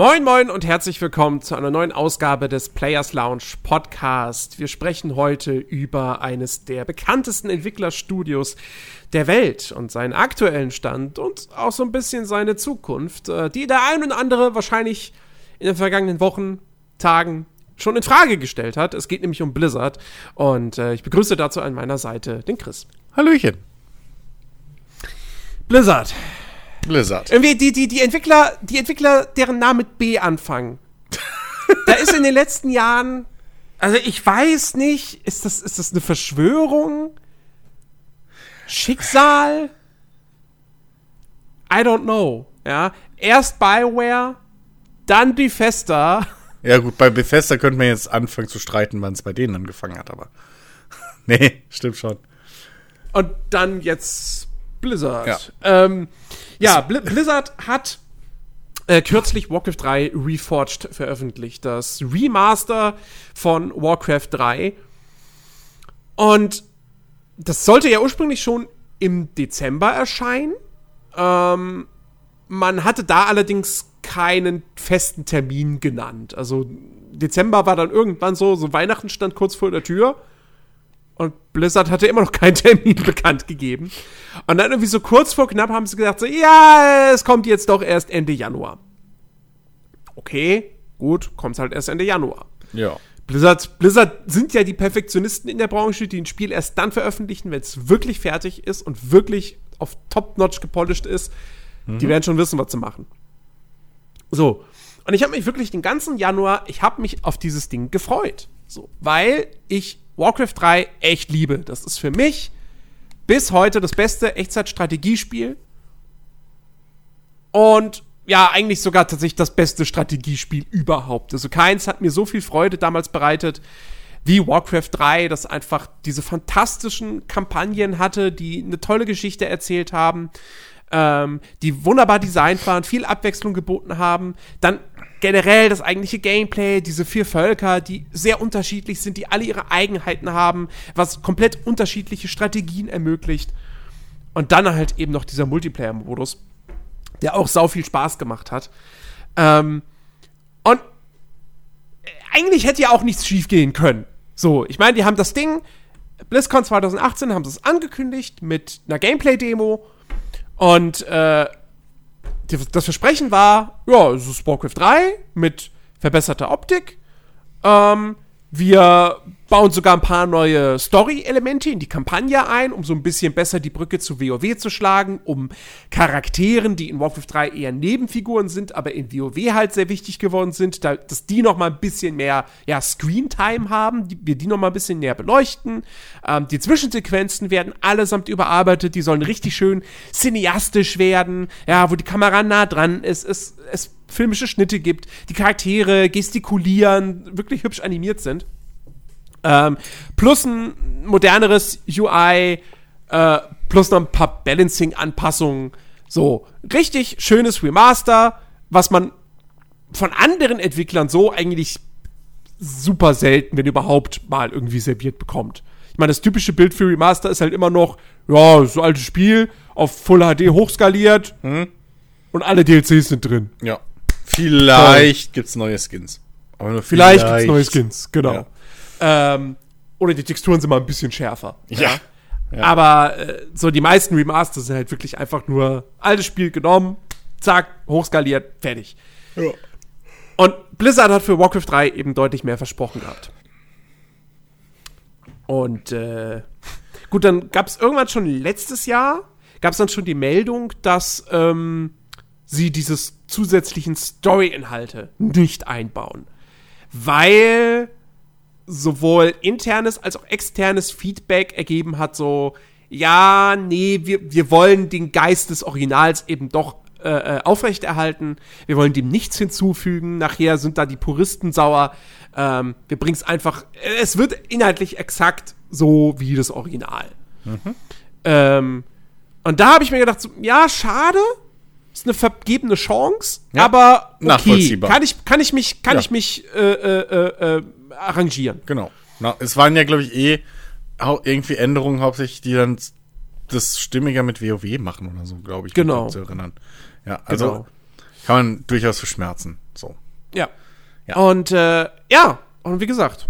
Moin moin und herzlich willkommen zu einer neuen Ausgabe des Players Lounge Podcast. Wir sprechen heute über eines der bekanntesten Entwicklerstudios der Welt und seinen aktuellen Stand und auch so ein bisschen seine Zukunft, äh, die der ein oder andere wahrscheinlich in den vergangenen Wochen, Tagen schon in Frage gestellt hat. Es geht nämlich um Blizzard und äh, ich begrüße dazu an meiner Seite den Chris. Hallöchen. Blizzard. Blizzard. Irgendwie die, die, die Entwickler, die Entwickler, deren Namen mit B anfangen. da ist in den letzten Jahren, also ich weiß nicht, ist das, ist das eine Verschwörung? Schicksal? I don't know. Ja, erst Bioware, dann Bethesda. Ja gut, bei Bethesda könnte man jetzt anfangen zu streiten, wann es bei denen angefangen hat, aber nee, stimmt schon. Und dann jetzt Blizzard. Ja. Ähm, ja, Bl Blizzard hat äh, kürzlich Warcraft 3 Reforged veröffentlicht. Das Remaster von Warcraft 3. Und das sollte ja ursprünglich schon im Dezember erscheinen. Ähm, man hatte da allerdings keinen festen Termin genannt. Also Dezember war dann irgendwann so, so Weihnachten stand kurz vor der Tür. Und Blizzard hatte immer noch keinen Termin bekannt gegeben. Und dann irgendwie so kurz vor knapp haben sie gesagt, so, ja, es kommt jetzt doch erst Ende Januar. Okay, gut, kommt halt erst Ende Januar. Ja. Blizzard, Blizzard sind ja die Perfektionisten in der Branche, die ein Spiel erst dann veröffentlichen, wenn es wirklich fertig ist und wirklich auf Top-Notch gepolished ist. Die werden schon wissen, was sie machen. So. Und ich habe mich wirklich den ganzen Januar, ich habe mich auf dieses Ding gefreut. So, weil ich Warcraft 3 echt liebe. Das ist für mich bis heute das beste Echtzeit-Strategiespiel. Und ja, eigentlich sogar tatsächlich das beste Strategiespiel überhaupt. Also keins hat mir so viel Freude damals bereitet wie Warcraft 3, das einfach diese fantastischen Kampagnen hatte, die eine tolle Geschichte erzählt haben, ähm, die wunderbar designt waren, viel Abwechslung geboten haben. Dann generell das eigentliche Gameplay, diese vier Völker, die sehr unterschiedlich sind, die alle ihre Eigenheiten haben, was komplett unterschiedliche Strategien ermöglicht. Und dann halt eben noch dieser Multiplayer-Modus, der auch sau viel Spaß gemacht hat. Ähm, und eigentlich hätte ja auch nichts schiefgehen können. So, ich meine, die haben das Ding, BlizzCon 2018 haben sie es angekündigt mit einer Gameplay-Demo und äh, die, das Versprechen war, ja, es ist Warcraft 3 mit verbesserter Optik. Ähm, wir bauen sogar ein paar neue Story-Elemente in die Kampagne ein, um so ein bisschen besser die Brücke zu WoW zu schlagen, um Charakteren, die in Warcraft 3 eher Nebenfiguren sind, aber in WoW halt sehr wichtig geworden sind, da, dass die noch mal ein bisschen mehr ja, Screentime haben, die, wir die noch mal ein bisschen näher beleuchten. Ähm, die Zwischensequenzen werden allesamt überarbeitet, die sollen richtig schön cineastisch werden, ja, wo die Kamera nah dran ist, es, es filmische Schnitte gibt, die Charaktere gestikulieren, wirklich hübsch animiert sind. Ähm, plus ein moderneres UI, äh, plus noch ein paar Balancing-Anpassungen. So, richtig schönes Remaster, was man von anderen Entwicklern so eigentlich super selten, wenn überhaupt, mal irgendwie serviert bekommt. Ich meine, das typische Bild für Remaster ist halt immer noch, ja, so altes Spiel, auf Full HD hochskaliert und alle DLCs sind drin. Ja. Vielleicht gibt's neue Skins. Aber nur Vielleicht, gibt's neue Skins, genau. Ähm, oder die Texturen sind mal ein bisschen schärfer. Ja. Ja. Aber äh, so die meisten Remasters sind halt wirklich einfach nur altes Spiel genommen, zack, hochskaliert, fertig. Ja. Und Blizzard hat für Warcraft 3 eben deutlich mehr versprochen gehabt. Und äh, gut, dann gab es irgendwann schon letztes Jahr, gab es dann schon die Meldung, dass ähm, sie dieses zusätzlichen Story-Inhalte nicht einbauen. Weil sowohl internes als auch externes Feedback ergeben hat, so, ja, nee, wir, wir wollen den Geist des Originals eben doch äh, äh, aufrechterhalten. Wir wollen dem nichts hinzufügen. Nachher sind da die Puristen sauer. Ähm, wir bringen es einfach. Es wird inhaltlich exakt so wie das Original. Ähm, und da habe ich mir gedacht, so, ja, schade. Ist eine vergebene Chance, Ja, aber okay, nachvollziehbar. kann ich, kann ich mich, kann Ja. ich mich äh, äh, äh, äh, arrangieren. Genau. Na, es waren ja, glaube ich, eh irgendwie Änderungen hauptsächlich, die dann das stimmiger mit WoW machen oder so, glaube ich. Genau. Zu erinnern. Ja, also Genau. kann man durchaus verschmerzen. So. Ja. Ja. Und äh, ja, und wie gesagt,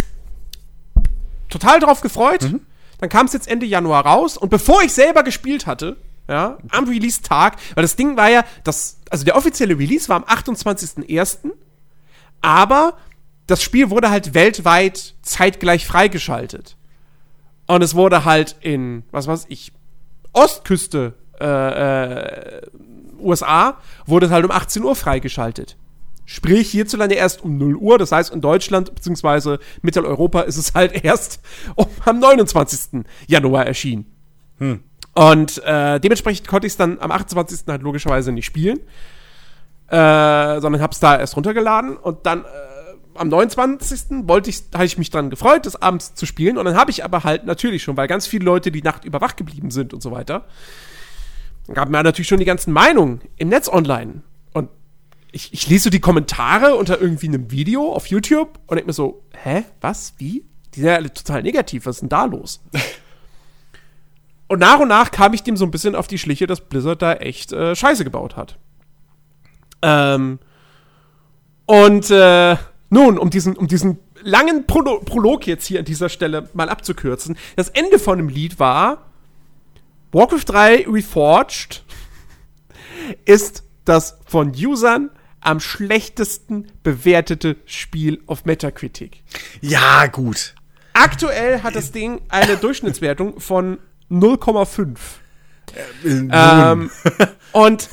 total drauf gefreut. Mhm. Dann kam es jetzt Ende Januar raus und bevor ich selber gespielt hatte, ja, am Release-Tag, weil das Ding war ja, das, also der offizielle Release war am 28.01., aber das Spiel wurde halt weltweit zeitgleich freigeschaltet. Und es wurde halt in, was weiß ich, Ostküste äh, äh, USA, wurde es halt um 18 Uhr freigeschaltet. Sprich, hierzulande erst um 0 Uhr, das heißt in Deutschland bzw. Mitteleuropa ist es halt erst um, am 29. Januar erschienen. Und äh, dementsprechend konnte ich es dann am 28. halt logischerweise nicht spielen, äh, sondern hab's da erst runtergeladen und dann äh, am 29. wollte ich, habe ich mich dran gefreut, das abends zu spielen und dann habe ich aber halt natürlich schon, weil ganz viele Leute die Nacht über wach geblieben sind und so weiter, gab mir natürlich schon die ganzen Meinungen im Netz online. Und ich, ich lese die Kommentare unter irgendwie einem Video auf YouTube und denke mir so, hä, was, wie? Die sind ja alle total negativ, was ist denn da los? und nach und nach kam ich dem so ein bisschen auf die Schliche, dass Blizzard da echt äh, Scheiße gebaut hat. Ähm, und äh, nun, um diesen, um diesen langen Prolo Prolog jetzt hier an dieser Stelle mal abzukürzen, das Ende von dem Lied war, Warcraft 3 Reforged ist das von Usern am schlechtesten bewertete Spiel auf Metacritic. Ja, gut. Aktuell hat das Ding eine Durchschnittswertung von 0,5. Äh, Ähm, und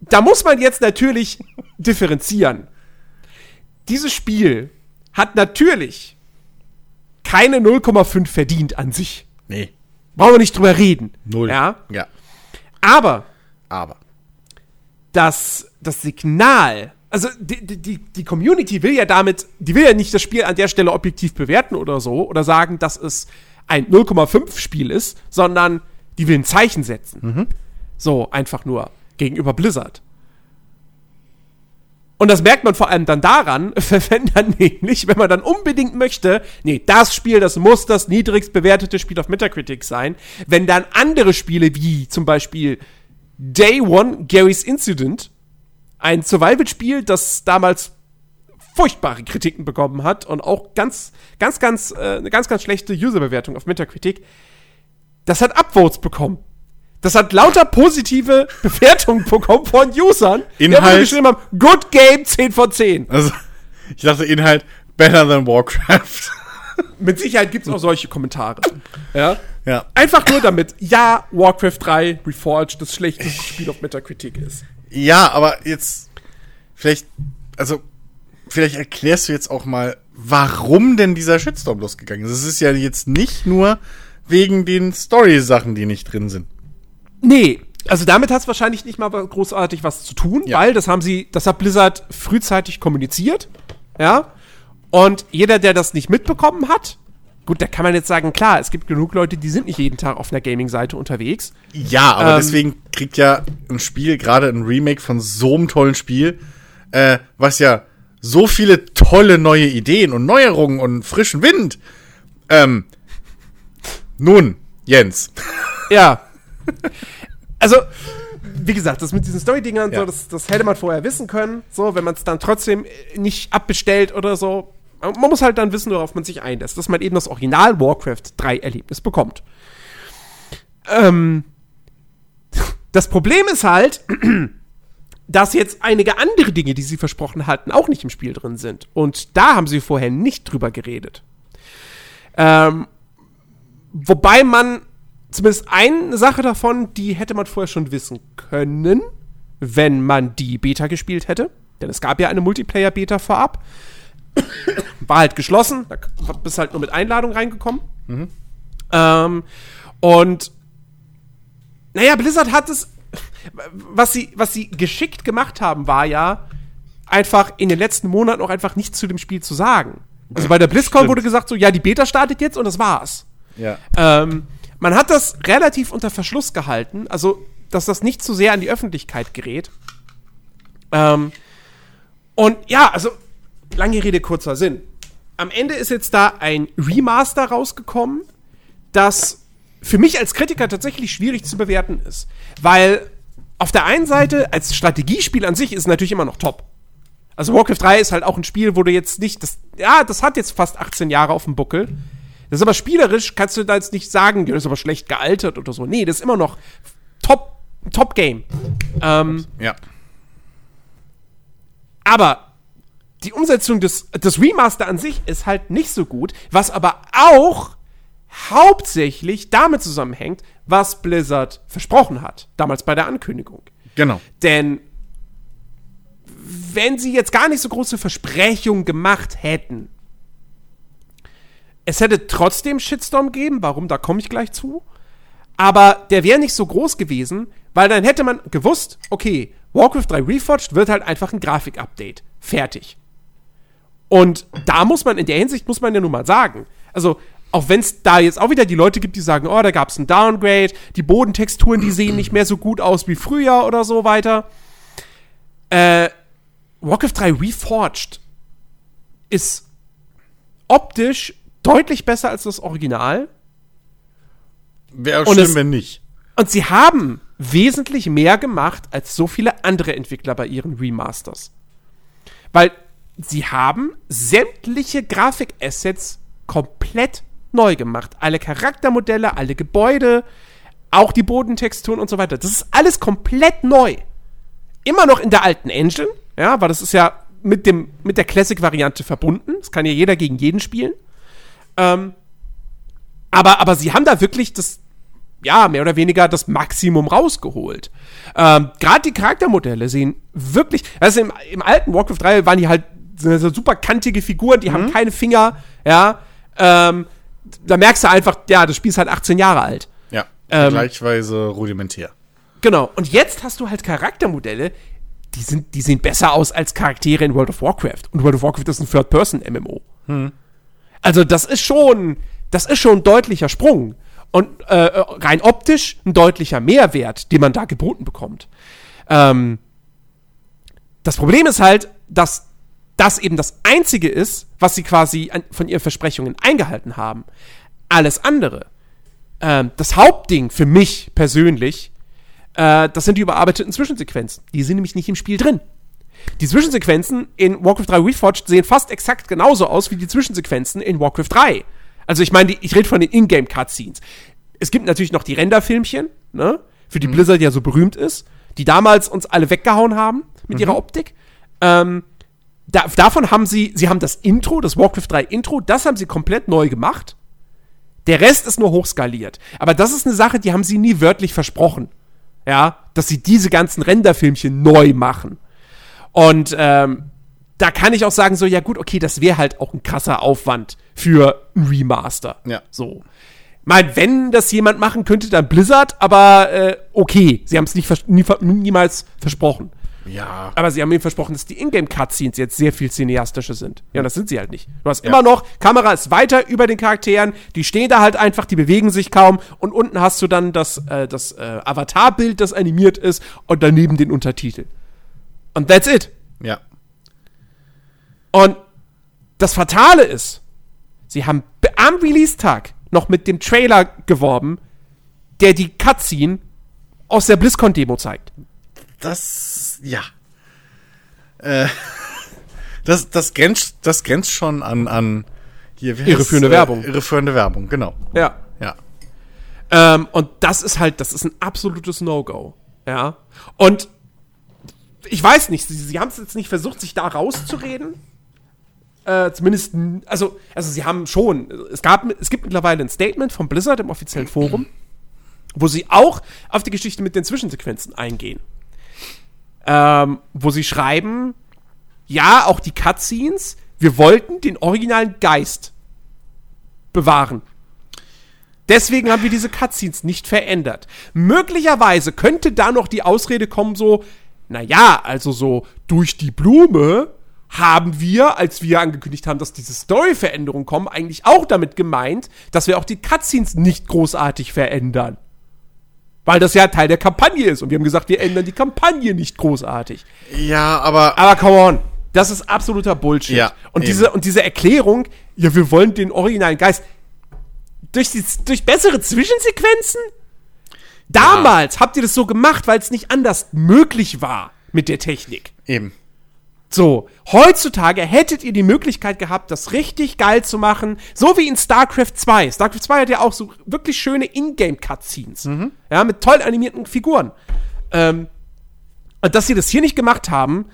da muss man jetzt natürlich differenzieren. Dieses Spiel hat natürlich keine 0,5 verdient an sich. nee. Brauchen wir nicht drüber reden. Null. Ja. Ja. Aber Aber. das, das Signal, also die- die, die Community will ja damit, die will ja nicht das Spiel an der Stelle objektiv bewerten oder so oder sagen, dass es ein 0,5 Spiel ist, sondern die will ein Zeichen setzen. So, einfach nur gegenüber Blizzard. Und das merkt man vor allem dann daran, wenn dann nämlich, wenn man dann unbedingt möchte, nee, das Spiel, das muss das niedrigst bewertete Spiel auf Metacritic sein, wenn dann andere Spiele wie zum Beispiel Day One Gary's Incident, ein Survival-Spiel, das damals furchtbare Kritiken bekommen hat und auch ganz, ganz, ganz, äh, eine ganz, ganz schlechte User-Bewertung auf Metacritic, das hat Upvotes bekommen. Das hat lauter positive Bewertungen bekommen von Usern, die Inhalt- einfach geschrieben haben, good game, 10 von 10. Also, ich dachte Inhalt better than Warcraft. Mit Sicherheit gibt es auch solche Kommentare. Ja? ja. Einfach nur damit, ja, Warcraft 3 Reforged das schlechteste Spiel auf Metacritic ist. Ja, aber jetzt vielleicht, also vielleicht erklärst du jetzt auch mal, warum denn dieser Shitstorm losgegangen ist. Es ist ja jetzt nicht nur wegen den Story-Sachen, die nicht drin sind. Nee, also damit hat es wahrscheinlich nicht mal großartig was zu tun, Ja. weil das haben sie, das hat Blizzard frühzeitig kommuniziert. Ja. Und jeder, der das nicht mitbekommen hat, gut, da kann man jetzt sagen, klar, es gibt genug Leute, die sind nicht jeden Tag auf einer Gaming-Seite unterwegs. Ja, aber Ähm, deswegen kriegt ja ein Spiel, gerade ein Remake von so einem tollen Spiel, äh, was ja so viele tolle neue Ideen und Neuerungen und frischen Wind. Ähm, nun, Jens. Ja. also, wie gesagt, das mit diesen Story-Dingern, Ja. so, das, das hätte man vorher wissen können, so, wenn man es dann trotzdem nicht abbestellt oder so. Man man muss halt dann wissen, worauf man sich einlässt, dass man eben das Original Warcraft 3 Erlebnis bekommt. Ähm, das Problem ist halt, dass jetzt einige andere Dinge, die sie versprochen hatten, auch nicht im Spiel drin sind. Und da haben sie vorher nicht drüber geredet. Ähm, wobei man zumindest eine Sache davon, die hätte man vorher schon wissen können, wenn man die Beta gespielt hätte. Denn es gab ja eine Multiplayer-Beta vorab. War halt geschlossen, da bist halt nur mit Einladung reingekommen. Ähm, und naja, Blizzard hat es, was sie, was sie geschickt gemacht haben, war ja einfach in den letzten Monaten auch einfach nichts zu dem Spiel zu sagen. Also bei der BlizzCon Stimmt. wurde gesagt so, ja, die Beta startet jetzt und das war's. Ja. Ähm, man hat das relativ unter Verschluss gehalten, also dass das nicht zu sehr an die Öffentlichkeit gerät. Ähm, und ja, also lange Rede, kurzer Sinn. Am Ende ist jetzt da ein Remaster rausgekommen, das für mich als Kritiker tatsächlich schwierig zu bewerten ist. Weil auf der einen Seite, als Strategiespiel an sich ist es natürlich immer noch top. Also Warcraft 3 ist halt auch ein Spiel, wo du jetzt nicht, das, ja, das hat jetzt fast 18 Jahre auf dem Buckel. Das ist aber spielerisch, kannst du da jetzt nicht sagen, das ist aber schlecht gealtert oder so. Nee, das ist immer noch Top, Top Game. Ähm, Ja. aber die Umsetzung des, des Remaster an sich ist halt nicht so gut, was aber auch hauptsächlich damit zusammenhängt, was Blizzard versprochen hat, damals bei der Ankündigung. Genau. Denn wenn sie jetzt gar nicht so große Versprechungen gemacht hätten, es hätte trotzdem Shitstorm gegeben, warum, da komme ich gleich zu. Aber der wäre nicht so groß gewesen, weil dann hätte man gewusst, okay, Warcraft 3 Reforged wird halt einfach ein Grafik-Update. Fertig. Und da muss man, in der Hinsicht muss man ja nun mal sagen, also auch wenn es da jetzt auch wieder die Leute gibt, die sagen, oh, da gab es ein Downgrade, die Bodentexturen, die sehen nicht mehr so gut aus wie früher oder so weiter. Äh, Warcraft 3 Reforged ist optisch deutlich besser als das Original. Wäre schlimm, es- wenn nicht. Und sie haben wesentlich mehr gemacht als so viele andere Entwickler bei ihren Remasters. Weil sie haben sämtliche Grafikassets komplett neu gemacht. Alle Charaktermodelle, alle Gebäude, auch die Bodentexturen und so weiter. Das ist alles komplett neu. Immer noch in der alten Engine, ja, weil das ist ja mit, dem, mit der Classic-Variante verbunden. Das kann ja jeder gegen jeden spielen. Ähm, aber, aber sie haben da wirklich das, ja, mehr oder weniger das Maximum rausgeholt. Ähm, Gerade die Charaktermodelle sehen wirklich, also im, im alten Warcraft 3 waren die halt so super kantige Figuren, die haben keine Finger, ja. Ähm, da merkst du einfach, ja, das Spiel ist halt 18 Jahre alt. Ja. Ähm, Vergleichsweise rudimentär. Genau. Und jetzt hast du halt Charaktermodelle, die, sind, die sehen besser aus als Charaktere in World of Warcraft. Und World of Warcraft ist ein Third-Person-MMO. Also das ist schon, das ist schon ein deutlicher Sprung. Und äh, rein optisch ein deutlicher Mehrwert, den man da geboten bekommt. Ähm, das Problem ist halt, dass das eben das Einzige ist, was sie quasi an, von ihren Versprechungen eingehalten haben. Alles andere. Ähm, das Hauptding für mich persönlich, äh, das sind die überarbeiteten Zwischensequenzen. Die sind nämlich nicht im Spiel drin. Die Zwischensequenzen in Warcraft 3 Reforged sehen fast exakt genauso aus wie die Zwischensequenzen in Warcraft 3. Also ich meine, ich rede von den Ingame-Cutscenes. Es gibt natürlich noch die Renderfilmchen, ne, für die Blizzard ja so berühmt ist, die damals uns alle weggehauen haben mit ihrer Optik. Ähm, da, davon haben sie, sie haben das Intro, das Warcraft 3 Intro, das haben sie komplett neu gemacht. Der Rest ist nur hochskaliert. Aber das ist eine Sache, die haben sie nie wörtlich versprochen. Ja, dass sie diese ganzen Renderfilmchen neu machen. Und ähm, da kann ich auch sagen, so, ja gut, okay, das wäre halt auch ein krasser Aufwand für ein Remaster. Ja. So. Mein, wenn das jemand machen könnte, dann Blizzard, aber äh, okay, sie haben es nicht vers nie, niemals versprochen. Ja. Aber sie haben ihm versprochen, dass die Ingame-Cutscenes jetzt sehr viel cineastischer sind. Ja, und das sind sie halt nicht. Du hast immer noch, Kamera ist weiter über den Charakteren, die stehen da halt einfach, die bewegen sich kaum und unten hast du dann das, äh, das äh, Avatarbild, das animiert ist und daneben den Untertitel. Und that's it. Ja. Und das Fatale ist, sie haben be- am Release-Tag noch mit dem Trailer geworben, der die Cutscene aus der BlizzCon-Demo zeigt. Das, ja. Äh, das, das grenzt, das grenzt schon an, an hier? Irreführende Äh, Werbung. Irreführende Werbung, genau. Ja. Ja. Ähm, und das ist halt, das ist ein absolutes No-Go. Ja. Und ich weiß nicht, sie, sie haben es jetzt nicht versucht, sich da rauszureden. Äh, zumindest, also, also sie haben schon, es gab, es gibt mittlerweile ein Statement von Blizzard im offiziellen Forum, wo sie auch auf die Geschichte mit den Zwischensequenzen eingehen. Ähm, wo sie schreiben, ja, auch die Cutscenes, wir wollten den originalen Geist bewahren. Deswegen haben wir diese Cutscenes nicht verändert. Möglicherweise könnte da noch die Ausrede kommen, so, naja, also so durch die Blume haben wir, als wir angekündigt haben, dass diese Story-Veränderungen kommen, eigentlich auch damit gemeint, dass wir auch die Cutscenes nicht großartig verändern. Weil das ja Teil der Kampagne ist. Und wir haben gesagt, wir ändern die Kampagne nicht großartig. Ja, aber Aber come on, das ist absoluter Bullshit. Ja, und, eben. diese, und diese Erklärung, ja, wir wollen den originalen Geist. Durch, die, durch bessere Zwischensequenzen? Damals habt ihr das so gemacht, weil es nicht anders möglich war mit der Technik. eben. So, heutzutage hättet ihr die Möglichkeit gehabt, das richtig geil zu machen, so wie in StarCraft 2. StarCraft 2 hat ja auch so wirklich schöne Ingame-Cutscenes. Ja, mit toll animierten Figuren. Ähm, und dass sie das hier nicht gemacht haben,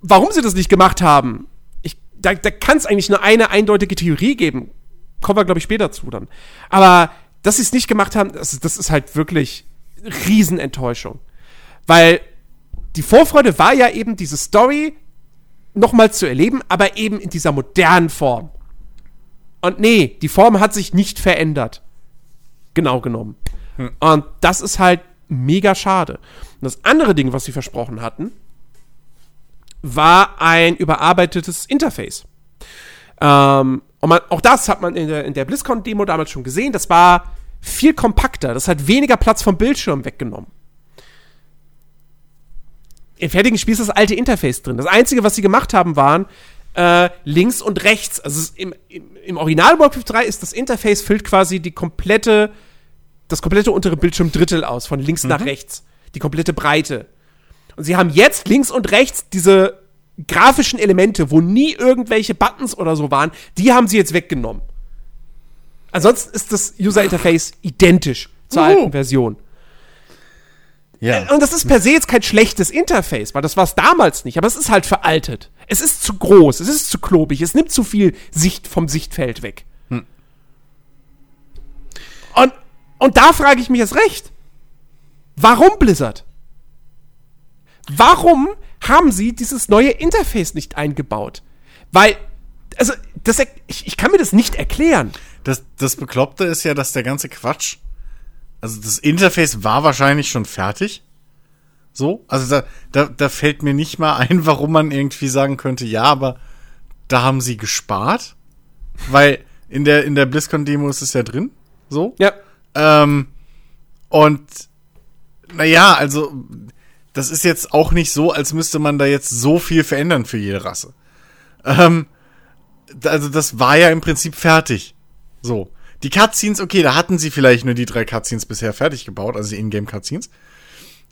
warum sie das nicht gemacht haben, ich, da, da kann es eigentlich nur eine eindeutige Theorie geben. Kommen wir, glaube ich, später zu dann. Aber dass sie es nicht gemacht haben, das, das ist halt wirklich Riesenenttäuschung. Weil die Vorfreude war ja eben, diese Story nochmal zu erleben, aber eben in dieser modernen Form. Und nee, die Form hat sich nicht verändert. Genau genommen. Hm. Und das ist halt mega schade. Und das andere Ding, was sie versprochen hatten, war ein überarbeitetes Interface. Ähm, und man, auch das hat man in der, in der BlizzCon-Demo damals schon gesehen. Das war viel kompakter. Das hat weniger Platz vom Bildschirm weggenommen. Im fertigen Spiel ist das alte Interface drin. Das Einzige, was sie gemacht haben, waren äh, links und rechts. Also im, im, im Original Warcraft 3 ist das Interface füllt quasi die komplette, das komplette untere Bildschirmdrittel aus, von links nach rechts. Die komplette Breite. Und sie haben jetzt links und rechts diese grafischen Elemente, wo nie irgendwelche Buttons oder so waren, die haben sie jetzt weggenommen. Ansonsten ist das User Interface identisch zur Uhu. alten Version. Ja. Und das ist per se jetzt kein schlechtes Interface, weil das war es damals nicht, aber es ist halt veraltet. Es ist zu groß, es ist zu klobig, es nimmt zu viel Sicht vom Sichtfeld weg. Hm. Und, und da frage ich mich jetzt recht. Warum Blizzard? Warum haben sie dieses neue Interface nicht eingebaut? Weil, also, das, ich, ich kann mir das nicht erklären. Das, das Bekloppte ist ja, dass der ganze Quatsch, also das Interface war wahrscheinlich schon fertig. So, also da, da, da fällt mir nicht mal ein, warum man irgendwie sagen könnte, ja, aber da haben sie gespart. Weil in der, in der BlizzCon-Demo ist es ja drin. So. Ja. Ähm, und naja, also das ist jetzt auch nicht so, als müsste man da jetzt so viel verändern für jede Rasse. Ähm, also das war ja im Prinzip fertig. So. Die Cutscenes, okay, da hatten sie vielleicht nur die drei Cutscenes bisher fertig gebaut, also die Ingame-Cutscenes.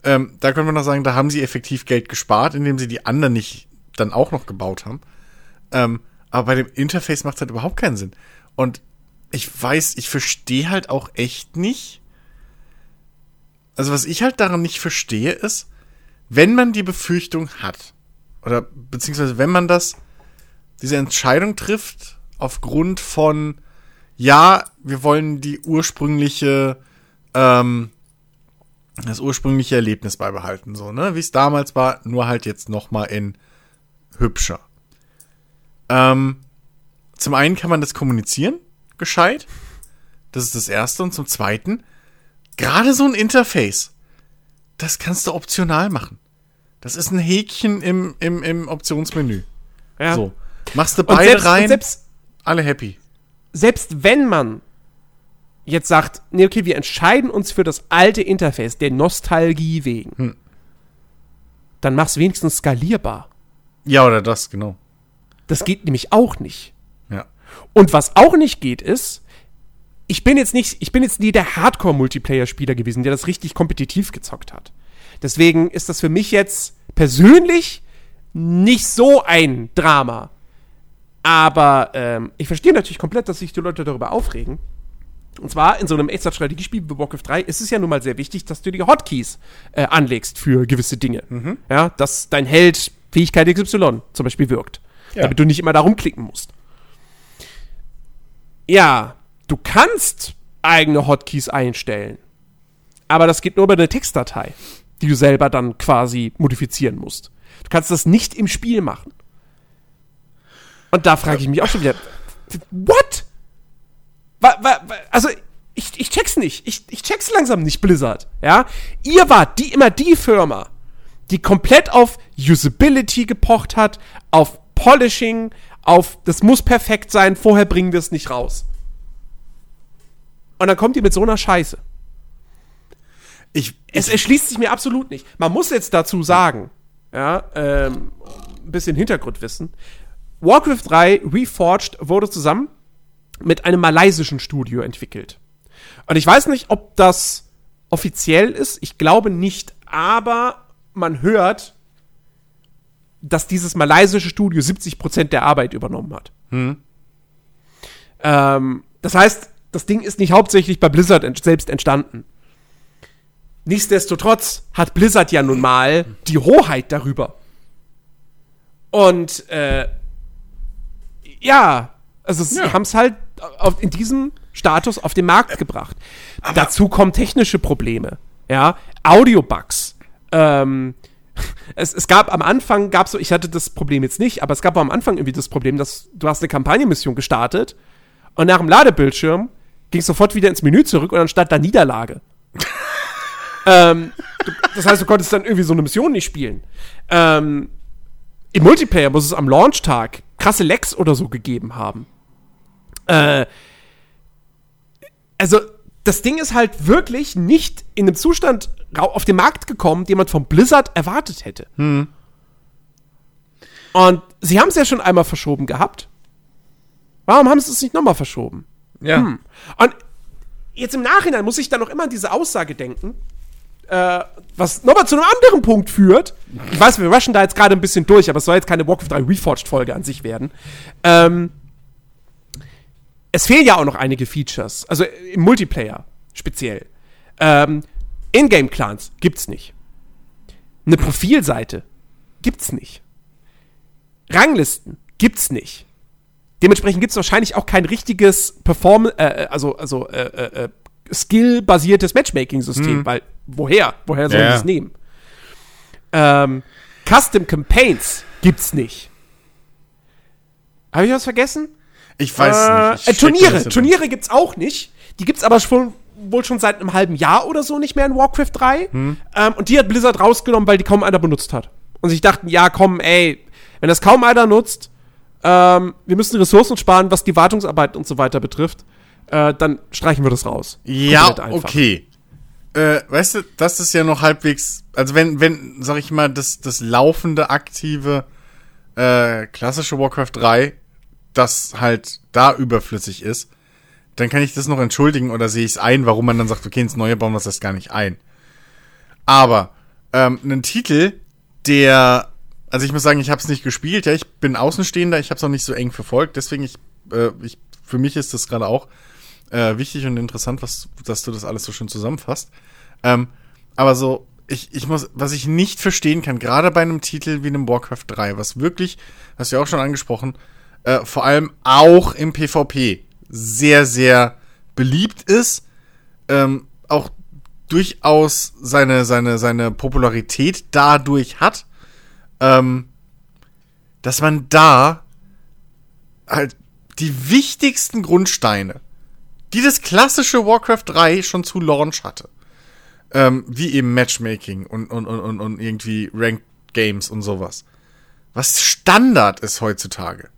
Ähm, da können wir noch sagen, da haben sie effektiv Geld gespart, indem sie die anderen nicht dann auch noch gebaut haben. Ähm, aber bei dem Interface macht halt überhaupt keinen Sinn. Und ich weiß, ich verstehe halt auch echt nicht. Also was ich halt daran nicht verstehe, ist, wenn man die Befürchtung hat, oder beziehungsweise wenn man das, diese Entscheidung trifft, aufgrund von, ja, wir wollen die ursprüngliche, ähm, das ursprüngliche Erlebnis beibehalten, so, ne, wie es damals war, nur halt jetzt nochmal in hübscher. Ähm, zum einen kann man das kommunizieren, gescheit. Das ist das Erste. Und zum Zweiten, gerade so ein Interface, das kannst du optional machen. Das ist ein Häkchen im, im, im Optionsmenü. ja. So. Machst du beide selbst, rein, selbst, alle happy. Selbst wenn man jetzt sagt, nee, okay, wir entscheiden uns für das alte Interface, der Nostalgie wegen, Hm. dann mach's wenigstens skalierbar. Ja, oder das, genau. Das geht nämlich auch nicht. Ja. Und was auch nicht geht, ist, ich bin jetzt nicht, ich bin jetzt nie der Hardcore-Multiplayer-Spieler gewesen, der das richtig kompetitiv gezockt hat. Deswegen ist das für mich jetzt persönlich nicht so ein Drama. Aber ähm, ich verstehe natürlich komplett, dass sich die Leute darüber aufregen. Und zwar in so einem Echtzeitstrategiespiel wie Warcraft 3 ist es ja nun mal sehr wichtig, dass du die Hotkeys äh, anlegst für gewisse Dinge. Ja, dass dein Held Fähigkeit XY zum Beispiel wirkt. Ja. Damit du nicht immer da rumklicken musst. Ja, du kannst eigene Hotkeys einstellen. Aber das geht nur über eine Textdatei, die du selber dann quasi modifizieren musst. Du kannst das nicht im Spiel machen. Und da frage ich mich auch schon wieder, what? Wa, wa, also, ich, ich check's nicht. Ich, ich check's langsam nicht, Blizzard. Ja? Ihr wart die, immer die Firma, die komplett auf Usability gepocht hat, auf Polishing, auf das muss perfekt sein, vorher bringen wir es nicht raus. Und dann kommt ihr mit so einer Scheiße. Ich, Es erschließt sich mir absolut nicht. Man muss jetzt dazu sagen, ja, ähm, ein bisschen Hintergrundwissen. Warcraft 3 Reforged wurde zusammen mit einem malaysischen Studio entwickelt. Und ich weiß nicht, ob das offiziell ist. Ich glaube nicht, aber man hört, dass dieses malaysische Studio 70% der Arbeit übernommen hat. Ähm, das heißt, das Ding ist nicht hauptsächlich bei Blizzard ent selbst entstanden. Nichtsdestotrotz hat Blizzard ja nun mal die Hoheit darüber. Und äh, ja, also sie Ja. haben es halt auf, in diesem Status auf den Markt gebracht. Dazu kommen technische Probleme, ja, Audio-Bugs. Ähm, es, es gab am Anfang, gab so, ich hatte das Problem jetzt nicht, aber es gab am Anfang irgendwie das Problem, dass du hast eine Kampagnenmission gestartet und nach dem Ladebildschirm ging sofort wieder ins Menü zurück und dann stand da Niederlage. ähm, du, das heißt, du konntest dann irgendwie so eine Mission nicht spielen. Ähm, Im Multiplayer muss es am Launchtag krasse Lecks oder so gegeben haben. Äh, also, das Ding ist halt wirklich nicht in einem Zustand auf den Markt gekommen, den man von Blizzard erwartet hätte. Und sie haben es ja schon einmal verschoben gehabt. Warum haben sie es nicht nochmal verschoben? Ja. Und jetzt im Nachhinein muss ich dann noch immer an diese Aussage denken, äh, was nochmal zu einem anderen Punkt führt. Ich weiß, wir rushen da jetzt gerade ein bisschen durch, aber es soll jetzt keine Warcraft 3 Reforged-Folge an sich werden. Ähm, es fehlen ja auch noch einige Features, also im Multiplayer speziell. Ähm, Ingame-Clans gibt's nicht. Eine Profilseite gibt's nicht. Ranglisten gibt's nicht. Dementsprechend gibt's wahrscheinlich auch kein richtiges Perform äh, also also äh, äh, äh, Skill-basiertes Matchmaking-System, weil woher? Woher sollen Ja, die es nehmen? Ähm, Custom Campaigns gibt's nicht. Habe ich was vergessen? Ich weiß äh, nicht. Ich äh, Turniere. Turniere gibt's auch nicht. Die gibt's aber schon wohl schon seit einem halben Jahr oder so nicht mehr in Warcraft 3. Hm. Ähm, und die hat Blizzard rausgenommen, weil die kaum einer benutzt hat. Und sich dachten, ja, komm, ey, wenn das kaum einer nutzt, ähm, wir müssen Ressourcen sparen, was die Wartungsarbeit und so weiter betrifft, äh, dann streichen wir das raus. Ja, okay. Äh, weißt du, das ist ja noch halbwegs, also wenn, wenn, sag ich mal, das, das laufende, aktive, äh, klassische Warcraft 3, das halt da überflüssig ist, dann kann ich das noch entschuldigen oder sehe ich es ein, warum man dann sagt, okay, ins Neue bauen wir das gar nicht ein. Aber ähm, einen Titel, der, also ich muss sagen, ich habe es nicht gespielt, ja, ich bin Außenstehender, ich habe es auch nicht so eng verfolgt, deswegen ich, äh, ich, für mich ist das gerade auch äh, wichtig und interessant, was, dass du das alles so schön zusammenfasst. Ähm, aber so, ich, ich muss, was ich nicht verstehen kann, gerade bei einem Titel wie einem Warcraft 3, was wirklich, hast du ja auch schon angesprochen, äh, vor allem auch im PvP sehr, sehr beliebt ist, ähm, auch durchaus seine, seine, seine Popularität dadurch hat, ähm, dass man da halt die wichtigsten Grundsteine, die das klassische Warcraft 3 schon zu Launch hatte, ähm, wie eben Matchmaking und, und, und, und, irgendwie Ranked Games und sowas, was Standard ist heutzutage,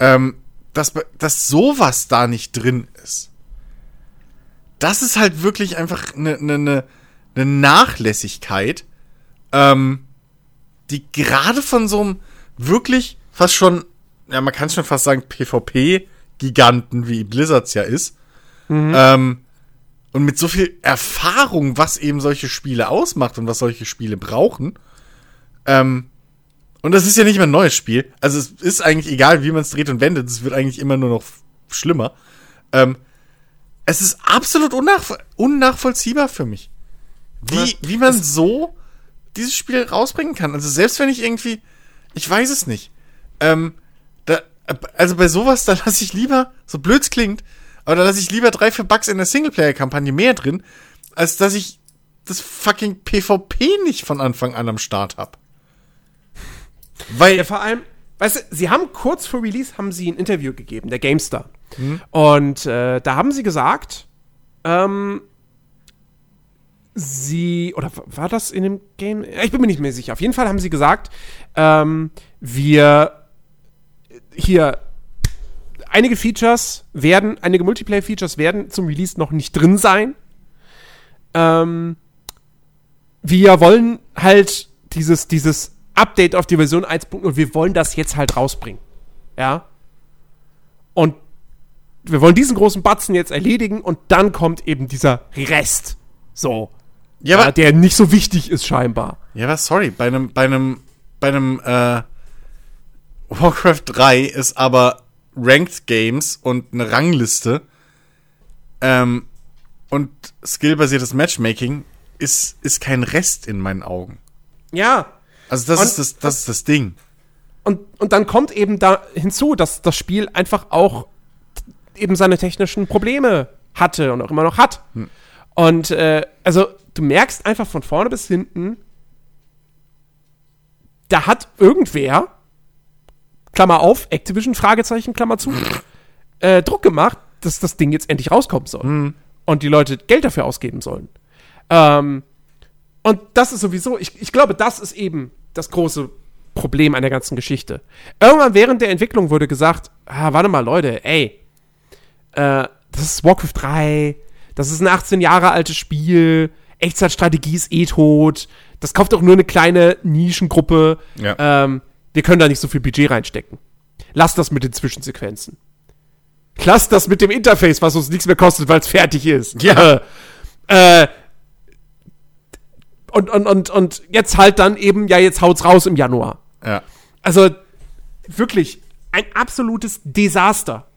ähm, dass, dass sowas da nicht drin ist. Das ist halt wirklich einfach eine ne, ne, ne Nachlässigkeit, ähm, die gerade von so einem wirklich fast schon, ja, man kann schon fast sagen, PvP-Giganten, wie Blizzards ja ist, ähm, und mit so viel Erfahrung, was eben solche Spiele ausmacht und was solche Spiele brauchen, ähm, und das ist ja nicht mehr ein neues Spiel. Also es ist eigentlich egal, wie man es dreht und wendet, es wird eigentlich immer nur noch schlimmer. Ähm, es ist absolut unnach unnachvollziehbar für mich. Wie, Ja, wie man so dieses Spiel rausbringen kann. Also selbst wenn ich irgendwie, ich weiß es nicht. Ähm, also bei sowas, da lasse ich lieber, so blöd's klingt, aber da lasse ich lieber drei, vier Bugs in der Singleplayer-Kampagne mehr drin, als dass ich das fucking PvP nicht von Anfang an am Start hab. Weil, Ja, vor allem, weißt du, sie haben kurz vor Release haben sie ein Interview gegeben, der GameStar. Und äh, da haben sie gesagt, ähm, sie, oder war das in dem Game? Ich bin mir nicht mehr sicher. Auf jeden Fall haben sie gesagt, ähm, wir hier einige Features werden, einige Multiplayer-Features werden zum Release noch nicht drin sein. Ähm, wir wollen halt dieses, dieses Update auf die Version 1.0, wir wollen das jetzt halt rausbringen. Ja. Und wir wollen diesen großen Batzen jetzt erledigen und dann kommt eben dieser Rest. So. ja, Ja, der nicht so wichtig ist, scheinbar. ja, aber sorry, bei einem, bei einem bei einem äh, Warcraft 3 ist aber Ranked Games und eine Rangliste ähm, und skillbasiertes Matchmaking ist, ist kein Rest in meinen Augen. Ja. Also das Und- ist das, das ist das Ding. Und, und dann kommt eben da hinzu, dass das Spiel einfach auch eben seine technischen Probleme hatte und auch immer noch hat. Und äh, also du merkst einfach von vorne bis hinten, da hat irgendwer, Klammer auf, Activision, Fragezeichen, Klammer zu, äh, Druck gemacht, dass das Ding jetzt endlich rauskommen soll. Und die Leute Geld dafür ausgeben sollen. Ähm, und das ist sowieso, ich, ich glaube, das ist eben das große Problem an der ganzen Geschichte. Irgendwann während der Entwicklung wurde gesagt, ah, warte mal, Leute, ey, äh, das ist Warcraft 3, das ist ein 18 Jahre altes Spiel, Echtzeitstrategie ist eh tot, das kauft doch nur eine kleine Nischengruppe, Ja. ähm, wir können da nicht so viel Budget reinstecken. Lass das mit den Zwischensequenzen. Lass das mit dem Interface, was uns nichts mehr kostet, weil es fertig ist. Ja. Äh, äh, und, und, und, und jetzt halt dann eben, ja, jetzt haut's raus im Januar. Ja. Also wirklich ein absolutes Desaster,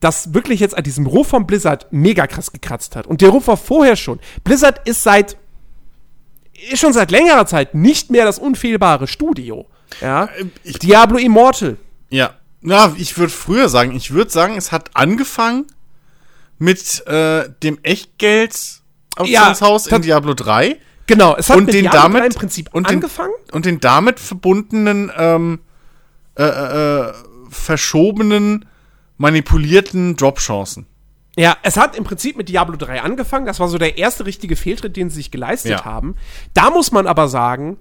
das wirklich jetzt an diesem Ruf von Blizzard mega krass gekratzt hat. Und der Ruf war vorher schon. Blizzard ist seit ist schon seit längerer Zeit nicht mehr das unfehlbare Studio. Ja. ich- Diablo Immortal. Ja. Ja, ich würde früher sagen, ich würde sagen, es hat angefangen mit äh, dem Echtgeld Auktionshaus Ja, in Diablo 3 Genau, es hat und mit den Diablo damit 3 im Prinzip und den, angefangen. und den damit verbundenen ähm, äh, äh, verschobenen manipulierten Dropchancen. Ja, es hat im Prinzip mit Diablo 3 angefangen. Das war so der erste richtige Fehltritt, den sie sich geleistet Ja. haben. Da muss man aber sagen,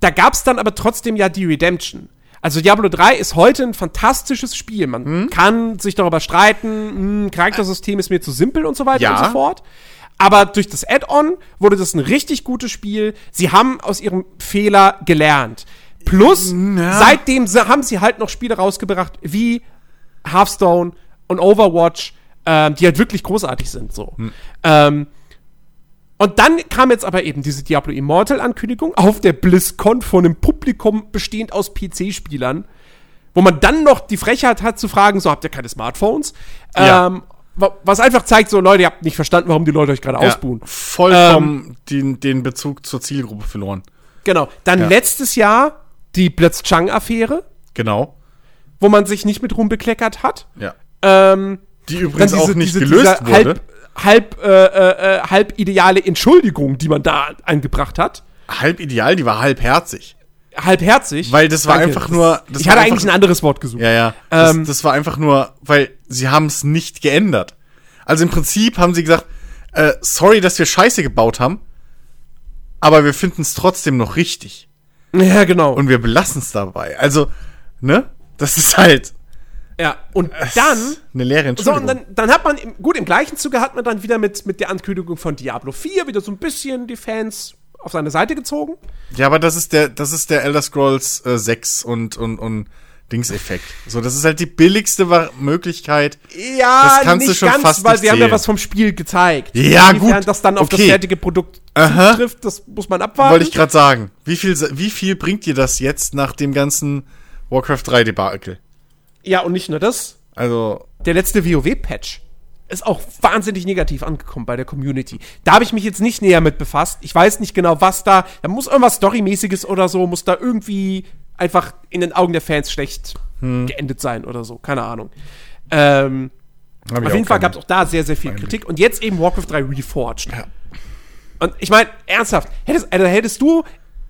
da gab es dann aber trotzdem ja die Redemption. Also Diablo 3 ist heute ein fantastisches Spiel. Man Hm? kann sich darüber streiten, hm, Charaktersystem ist mir zu simpel und so weiter Ja. und so fort. Aber durch das Add-on wurde das ein richtig gutes Spiel. Sie haben aus ihrem Fehler gelernt. Plus, Ja. seitdem se- haben sie halt noch Spiele rausgebracht wie Hearthstone und Overwatch, ähm, die halt wirklich großartig sind. So. Ähm, und dann kam jetzt aber eben diese Diablo Immortal-Ankündigung auf der BlizzCon von einem Publikum bestehend aus PC-Spielern, wo man dann noch die Frechheit hat zu fragen, so habt ihr keine Smartphones? Ja. Ähm, wa- was einfach zeigt, so Leute, ihr habt nicht verstanden, warum die Leute euch gerade ausbuhen. vollkommen den, den Bezug zur Zielgruppe verloren. Genau. Dann Ja. letztes Jahr die Blitzchung-Affäre, Genau. wo man sich nicht mit Ruhm bekleckert hat. Ja. Ähm, Die übrigens diese, auch nicht diese, gelöst wurde. halb, halb, äh, äh, äh, halb ideale Entschuldigung, die man da eingebracht hat. halb ideal, die war halbherzig. Halbherzig. Weil das war einfach nur- das ich hatte eigentlich ein anderes Wort gesucht. Ja, ja. Das, Ähm, das war einfach nur, weil sie haben es nicht geändert. Also im Prinzip haben sie gesagt, äh, sorry, dass wir Scheiße gebaut haben, aber wir finden es trotzdem noch richtig. Ja, genau. Und wir belassen es dabei. Also, ne? Das ist halt ja, und dann. eine leere So, Entschuldigung. und dann, dann hat man, im, gut, im gleichen Zuge hat man dann wieder mit, mit der Ankündigung von Diablo 4 wieder so ein bisschen die Fans auf seine Seite gezogen. ja, aber das ist der, das ist der Elder Scrolls äh, 6 und, und, und Dings-Effekt. So, das ist halt die billigste Möglichkeit. Ja, Das kannst du schon fast weil nicht sie haben ja was vom Spiel gezeigt. Ja, Inwiefern gut, das dann auf das okay. fertige Produkt Aha. zutrifft, das muss man abwarten. Wollte ich gerade sagen. Wie viel, wie viel bringt dir das jetzt nach dem ganzen Warcraft 3 Debakel? Ja, und nicht nur das. Also, Der letzte WoW-Patch ist auch wahnsinnig negativ angekommen bei der Community. Da habe ich mich jetzt nicht näher mit befasst. Ich weiß nicht genau, was da. Da muss irgendwas Storymäßiges oder so, muss da irgendwie einfach in den Augen der Fans schlecht Hm. geendet sein oder so. Keine Ahnung. Ähm, auf jeden Fall gab es auch da sehr, sehr viel Kritik. Und jetzt eben Warcraft 3 Reforged. Und ich meine, ernsthaft, hättest, also hättest du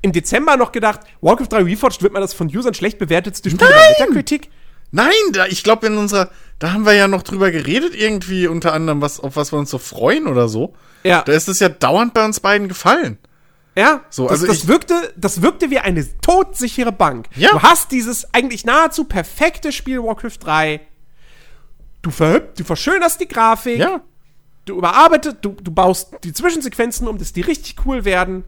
im Dezember noch gedacht, Warcraft 3 Reforged wird man das von Usern schlecht bewertetste Spiel Nein! bei Metacritic? Nein, da, ich glaube, in unserer, da haben wir ja noch drüber geredet, irgendwie unter anderem, was, auf was wir uns so freuen oder so. Ja. Da ist es ja dauernd bei uns beiden gefallen. Ja, So, das, also das, ich- wirkte, das wirkte wie eine todsichere Bank. Ja. Du hast dieses eigentlich nahezu perfekte Spiel Warcraft 3. Du, du verschönerst die Grafik. Ja. Du überarbeitest, du, du baust die Zwischensequenzen um, dass die richtig cool werden.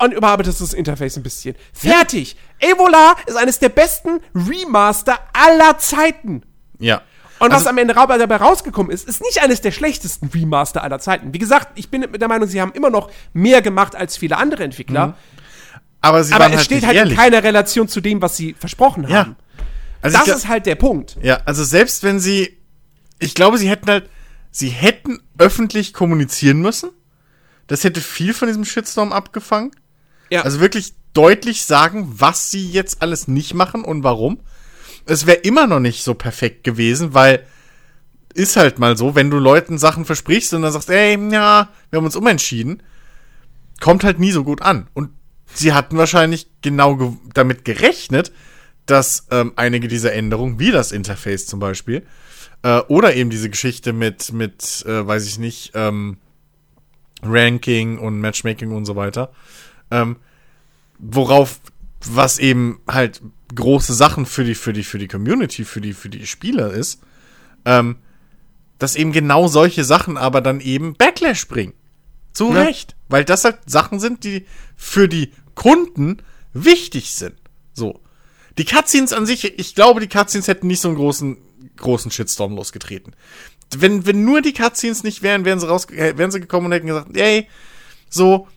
Und überarbeitest das Interface ein bisschen. Fertig! Evola ist eines der besten Remaster aller Zeiten. Ja. Und was Also- am Ende dabei rausgekommen ist, ist nicht eines der schlechtesten Remaster aller Zeiten. Wie gesagt, ich bin der Meinung, sie haben immer noch mehr gemacht als viele andere Entwickler. aber sie Aber es halt steht halt ehrlich. in keiner Relation zu dem, was sie versprochen Ja. haben. also das ich, ist halt der Punkt. Ja, also selbst wenn sie, ich glaube, sie hätten halt, sie hätten öffentlich kommunizieren müssen. Das hätte viel von diesem Shitstorm abgefangen. Ja. Also wirklich deutlich sagen, was sie jetzt alles nicht machen und warum. Es wäre immer noch nicht so perfekt gewesen, weil ist halt mal so, wenn du Leuten Sachen versprichst und dann sagst, ey, ja, wir haben uns umentschieden, kommt halt nie so gut an. Und sie hatten wahrscheinlich genau ge damit gerechnet, dass ähm, einige dieser Änderungen, wie das Interface zum Beispiel, äh, oder eben diese Geschichte mit, mit äh, weiß ich nicht, ähm, Ranking und Matchmaking und so weiter, ähm, worauf, was eben halt große Sachen für die, für die, für die Community, für die, für die Spieler ist, ähm, dass eben genau solche Sachen aber dann eben Backlash bringen. Zu Ja. Recht. Weil das halt Sachen sind, die für die Kunden wichtig sind. So. Die Cutscenes an sich, ich glaube, die Cutscenes hätten nicht so einen großen, großen Shitstorm losgetreten. Wenn, wenn nur die Cutscenes nicht wären, wären sie raus, äh, wären sie gekommen und hätten gesagt, ey, so,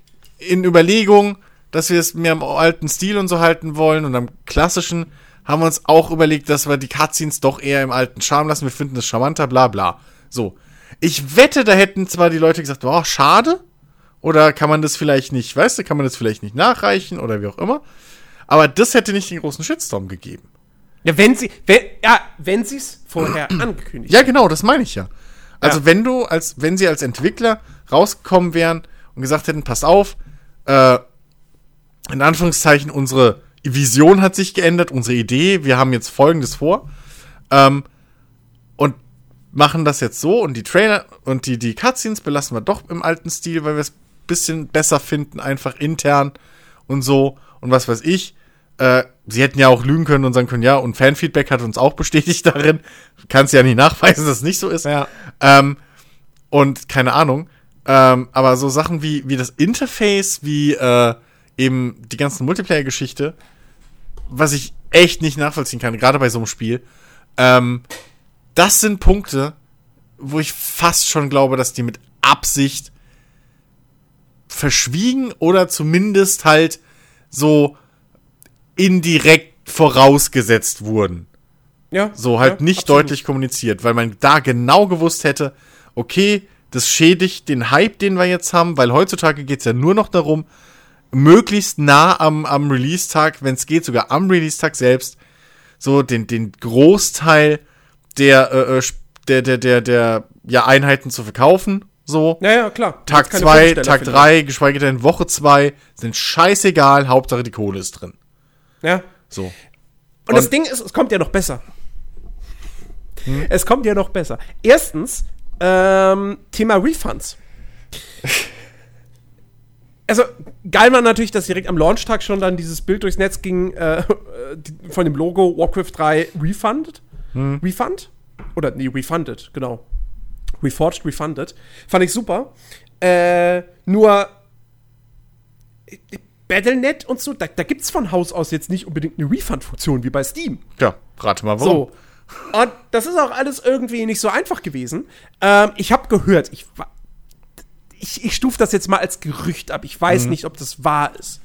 in Überlegung, dass wir es mehr im alten Stil und so halten wollen und am klassischen, haben wir uns auch überlegt, dass wir die Cutscenes doch eher im alten Charme lassen. Wir finden das charmanter, bla bla. So. Ich wette, da hätten zwar die Leute gesagt, oh, schade. Oder kann man das vielleicht nicht, weißt du, kann man das vielleicht nicht nachreichen oder wie auch immer. Aber das hätte nicht den großen Shitstorm gegeben. Ja, wenn sie, wenn, ja, wenn sie es vorher angekündigt Ja, genau, das meine ich ja. Also Ja. wenn du als, wenn sie als Entwickler rausgekommen wären und gesagt hätten, pass auf, äh, in Anführungszeichen, unsere Vision hat sich geändert, unsere Idee, wir haben jetzt folgendes vor, ähm, und machen das jetzt so und die Trailer und die, die Cutscenes belassen wir doch im alten Stil, weil wir es bisschen besser finden, einfach intern und so und was weiß ich. Äh, sie hätten ja auch lügen können und sagen können, ja, und Fanfeedback hat uns auch bestätigt darin. Kannst ja nicht nachweisen, dass es nicht so ist. Ja. Ähm, und keine Ahnung. Ähm, aber so Sachen wie, wie das Interface, wie äh, eben die ganzen Multiplayer-Geschichte, was ich echt nicht nachvollziehen kann, gerade bei so einem Spiel, ähm, das sind Punkte, wo ich fast schon glaube, dass die mit Absicht verschwiegen oder zumindest halt so indirekt vorausgesetzt wurden. Ja. So halt ja, nicht absolut. deutlich kommuniziert, weil man da genau gewusst hätte, okay, das schädigt den Hype, den wir jetzt haben, weil heutzutage geht's ja nur noch darum, möglichst nah am, am Release-Tag, wenn es geht, sogar am Release-Tag selbst, so den, den Großteil der, äh, äh, der, der, der, der ja, Einheiten zu verkaufen. So. Ja, ja, klar. Tag Jetzt keine 2, Vorbesteller Tag finden. 3, geschweige denn Woche 2, sind scheißegal, Hauptsache die Kohle ist drin. Ja. So. Und, das Und- Ding ist, es kommt ja noch besser. Es kommt ja noch besser. Erstens, ähm, Thema Refunds. Also, geil war natürlich, dass direkt am Launchtag schon dann dieses Bild durchs Netz ging äh, von dem Logo Warcraft 3 Refunded. Refund? Oder, nee, Refunded, genau. Reforged, Refunded. Fand ich super. Äh, nur Battlenet und so, da, da gibt es von Haus aus jetzt nicht unbedingt eine Refund-Funktion wie bei Steam. Ja, rate mal warum. So. Und das ist auch alles irgendwie nicht so einfach gewesen. Ähm, ich habe gehört, ich, ich, ich stufe das jetzt mal als Gerücht ab. Ich weiß nicht, ob das wahr ist.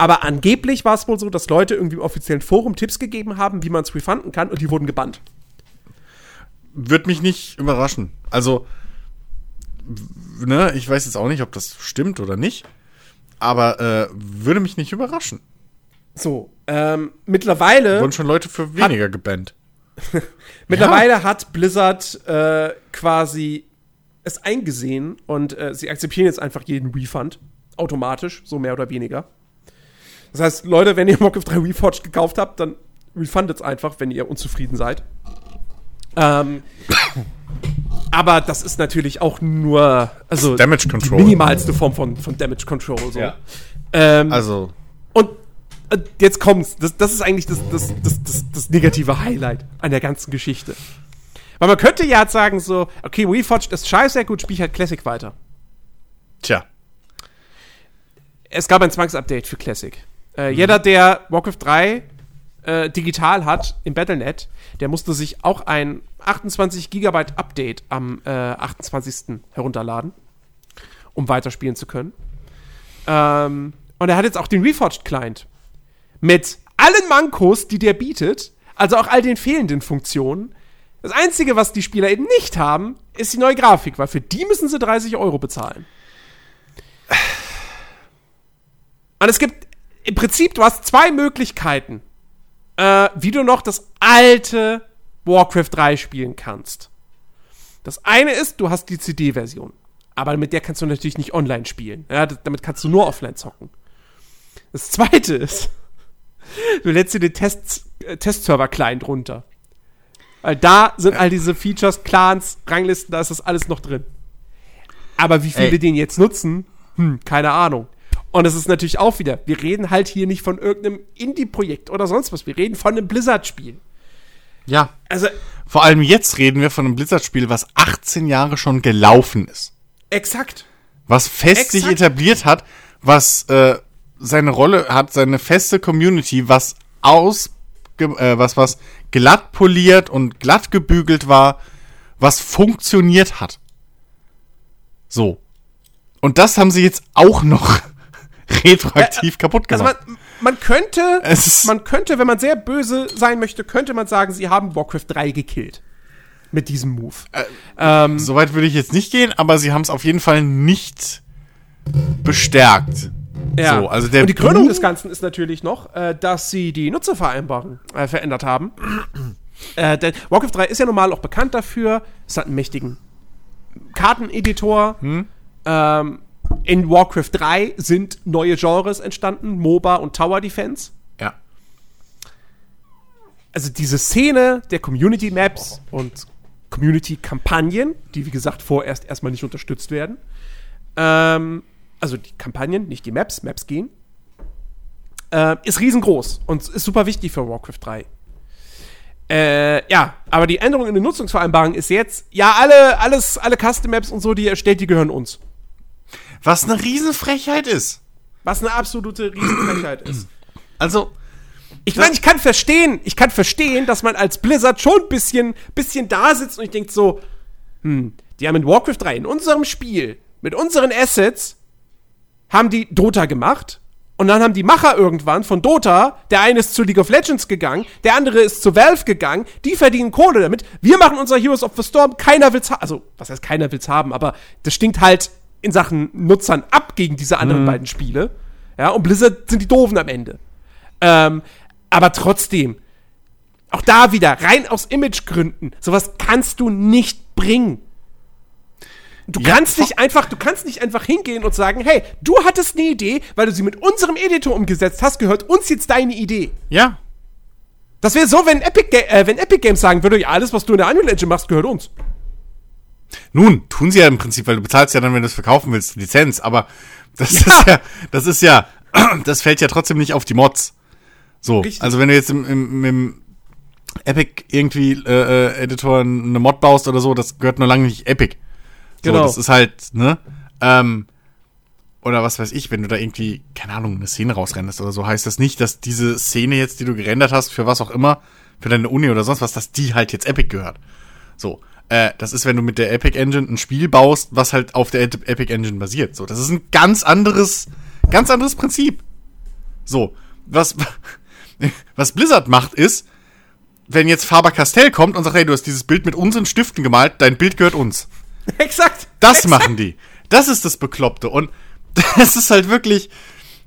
Aber angeblich war es wohl so, dass Leute irgendwie im offiziellen Forum Tipps gegeben haben, wie man es refunden kann und die wurden gebannt. Wird mich nicht überraschen. Also, ne, ich weiß jetzt auch nicht, ob das stimmt oder nicht. Aber äh, würde mich nicht überraschen. So, ähm, mittlerweile, Wurden schon Leute für weniger gebannt. mittlerweile hat Blizzard äh, quasi es eingesehen und äh, sie akzeptieren jetzt einfach jeden Refund. Automatisch, so mehr oder weniger. Das heißt, Leute, wenn ihr Warcraft 3 Reforged gekauft habt, dann refundet es einfach, wenn ihr unzufrieden seid. Ähm, aber das ist natürlich auch nur, also Damage die Control. minimalste Form von, von Damage Control. So. Ja. Ähm, Also, und jetzt kommt's. Das, das ist eigentlich das, das, das, das, das negative Highlight an der ganzen Geschichte. Weil man könnte ja jetzt sagen so, okay, Reforged ist scheiße, gut, spiel ich halt Classic weiter. tja. Es gab ein Zwangsupdate für Classic. Äh, Jeder, der Warcraft 3 äh, digital hat im Battlenet, der musste sich auch ein 28 Gigabyte Update am äh, 28. herunterladen, um weiterspielen zu können. Ähm, Und er hat jetzt auch den Reforged Client. Mit allen Mankos, die der bietet, also auch all den fehlenden Funktionen. Das Einzige, was die Spieler eben nicht haben, ist die neue Grafik, weil für die müssen sie 30 Euro bezahlen. Und es gibt im Prinzip, du hast zwei Möglichkeiten, äh, wie du noch das alte Warcraft 3 spielen kannst. Das eine ist, du hast die CD-Version. Aber mit der kannst du natürlich nicht online spielen. Ja, damit kannst du nur offline zocken. Das zweite ist, du lädst dir den Test, äh, Testserver-Client runter. Weil da sind all diese Features, Clans, Ranglisten, da ist das alles noch drin. Aber wie viele Ey. den jetzt nutzen, hm, keine Ahnung. Und es ist natürlich auch wieder, wir reden halt hier nicht von irgendeinem Indie-Projekt oder sonst was. Wir reden von einem Blizzard-Spiel. Ja. Also, Vor allem jetzt reden wir von einem Blizzard-Spiel, was 18 Jahre schon gelaufen ist. exakt. Was fest sich Exakt. etabliert hat, was äh, seine Rolle hat, seine feste Community, was aus, äh, was, was glatt poliert und glatt gebügelt war, was funktioniert hat. So. Und das haben sie jetzt auch noch retroaktiv kaputt Also gemacht. man, man könnte, man könnte, wenn man sehr böse sein möchte, könnte man sagen, sie haben Warcraft 3 gekillt. Mit diesem Move. ähm, Soweit würde ich jetzt nicht gehen, aber sie haben es auf jeden Fall nicht bestärkt. Ja. So, also der Und die Krönung des Ganzen ist natürlich noch, äh, dass sie die Nutzervereinbarung äh, verändert haben. äh, denn Warcraft 3 ist ja normal auch bekannt dafür. Es hat einen mächtigen Karteneditor. Hm? Ähm, in Warcraft 3 sind neue Genres entstanden, MOBA und Tower Defense. Ja. also diese Szene der Community Maps und Community Kampagnen, die wie gesagt vorerst erstmal nicht unterstützt werden. Ähm, also die Kampagnen, nicht die Maps, Maps gehen. Äh, ist riesengroß und ist super wichtig für Warcraft 3. Äh, ja, aber die Änderung in den Nutzungsvereinbarungen ist jetzt, ja, alle, alles, alle Custom Maps und so, die ihr erstellt, die gehören uns. Was eine Riesenfrechheit ist. Was eine absolute Riesenfrechheit ist. Also, Ich meine, ich kann verstehen, ich kann verstehen, dass man als Blizzard schon ein bisschen, bisschen da sitzt und ich denke so, hm, die haben in Warcraft 3 in unserem Spiel mit unseren Assets haben die Dota gemacht und dann haben die Macher irgendwann von Dota, der eine ist zu League of Legends gegangen, der andere ist zu Valve gegangen, die verdienen Kohle damit. Wir machen unser Heroes of the Storm, keiner will's haben. Also, was heißt keiner will's haben, aber das stinkt halt in Sachen Nutzern ab gegen diese anderen beiden Spiele. Ja, und Blizzard sind die Doofen am Ende. Ähm, aber trotzdem, auch da wieder, rein aus Imagegründen, sowas kannst du nicht bringen. Du Ja, kannst nicht einfach, du kannst nicht einfach hingehen und sagen, hey, du hattest eine Idee, weil du sie mit unserem Editor umgesetzt hast, gehört uns jetzt deine Idee. ja. Das wäre so, wenn Epic, äh, wenn Epic Games sagen würde, ja, alles, was du in der Unreal Engine machst, gehört uns. Nun, tun sie ja im Prinzip, weil du bezahlst ja dann, wenn du es verkaufen willst, Lizenz, aber das ist ja, das ist ja, das fällt ja trotzdem nicht auf die Mods. So, Richtig. also wenn du jetzt im, im, im Epic irgendwie äh, äh, Editor eine Mod baust oder so, das gehört nur lange nicht Epic. So, Genau. das ist halt, ne? Ähm, oder was weiß ich, wenn du da irgendwie, keine Ahnung, eine Szene rausrendest oder so, heißt das nicht, dass diese Szene jetzt, die du gerendert hast, für was auch immer, für deine Uni oder sonst was, dass die halt jetzt Epic gehört. So, äh, das ist, wenn du mit der Epic Engine ein Spiel baust, was halt auf der Ep- Epic Engine basiert. So, das ist ein ganz anderes, ganz anderes Prinzip. So, was, was Blizzard macht ist, wenn jetzt Faber-Castell kommt und sagt, hey, du hast dieses Bild mit unseren Stiften gemalt, dein Bild gehört uns. Exakt. Das Exakt. machen die. Das ist das Bekloppte. Und das ist halt wirklich,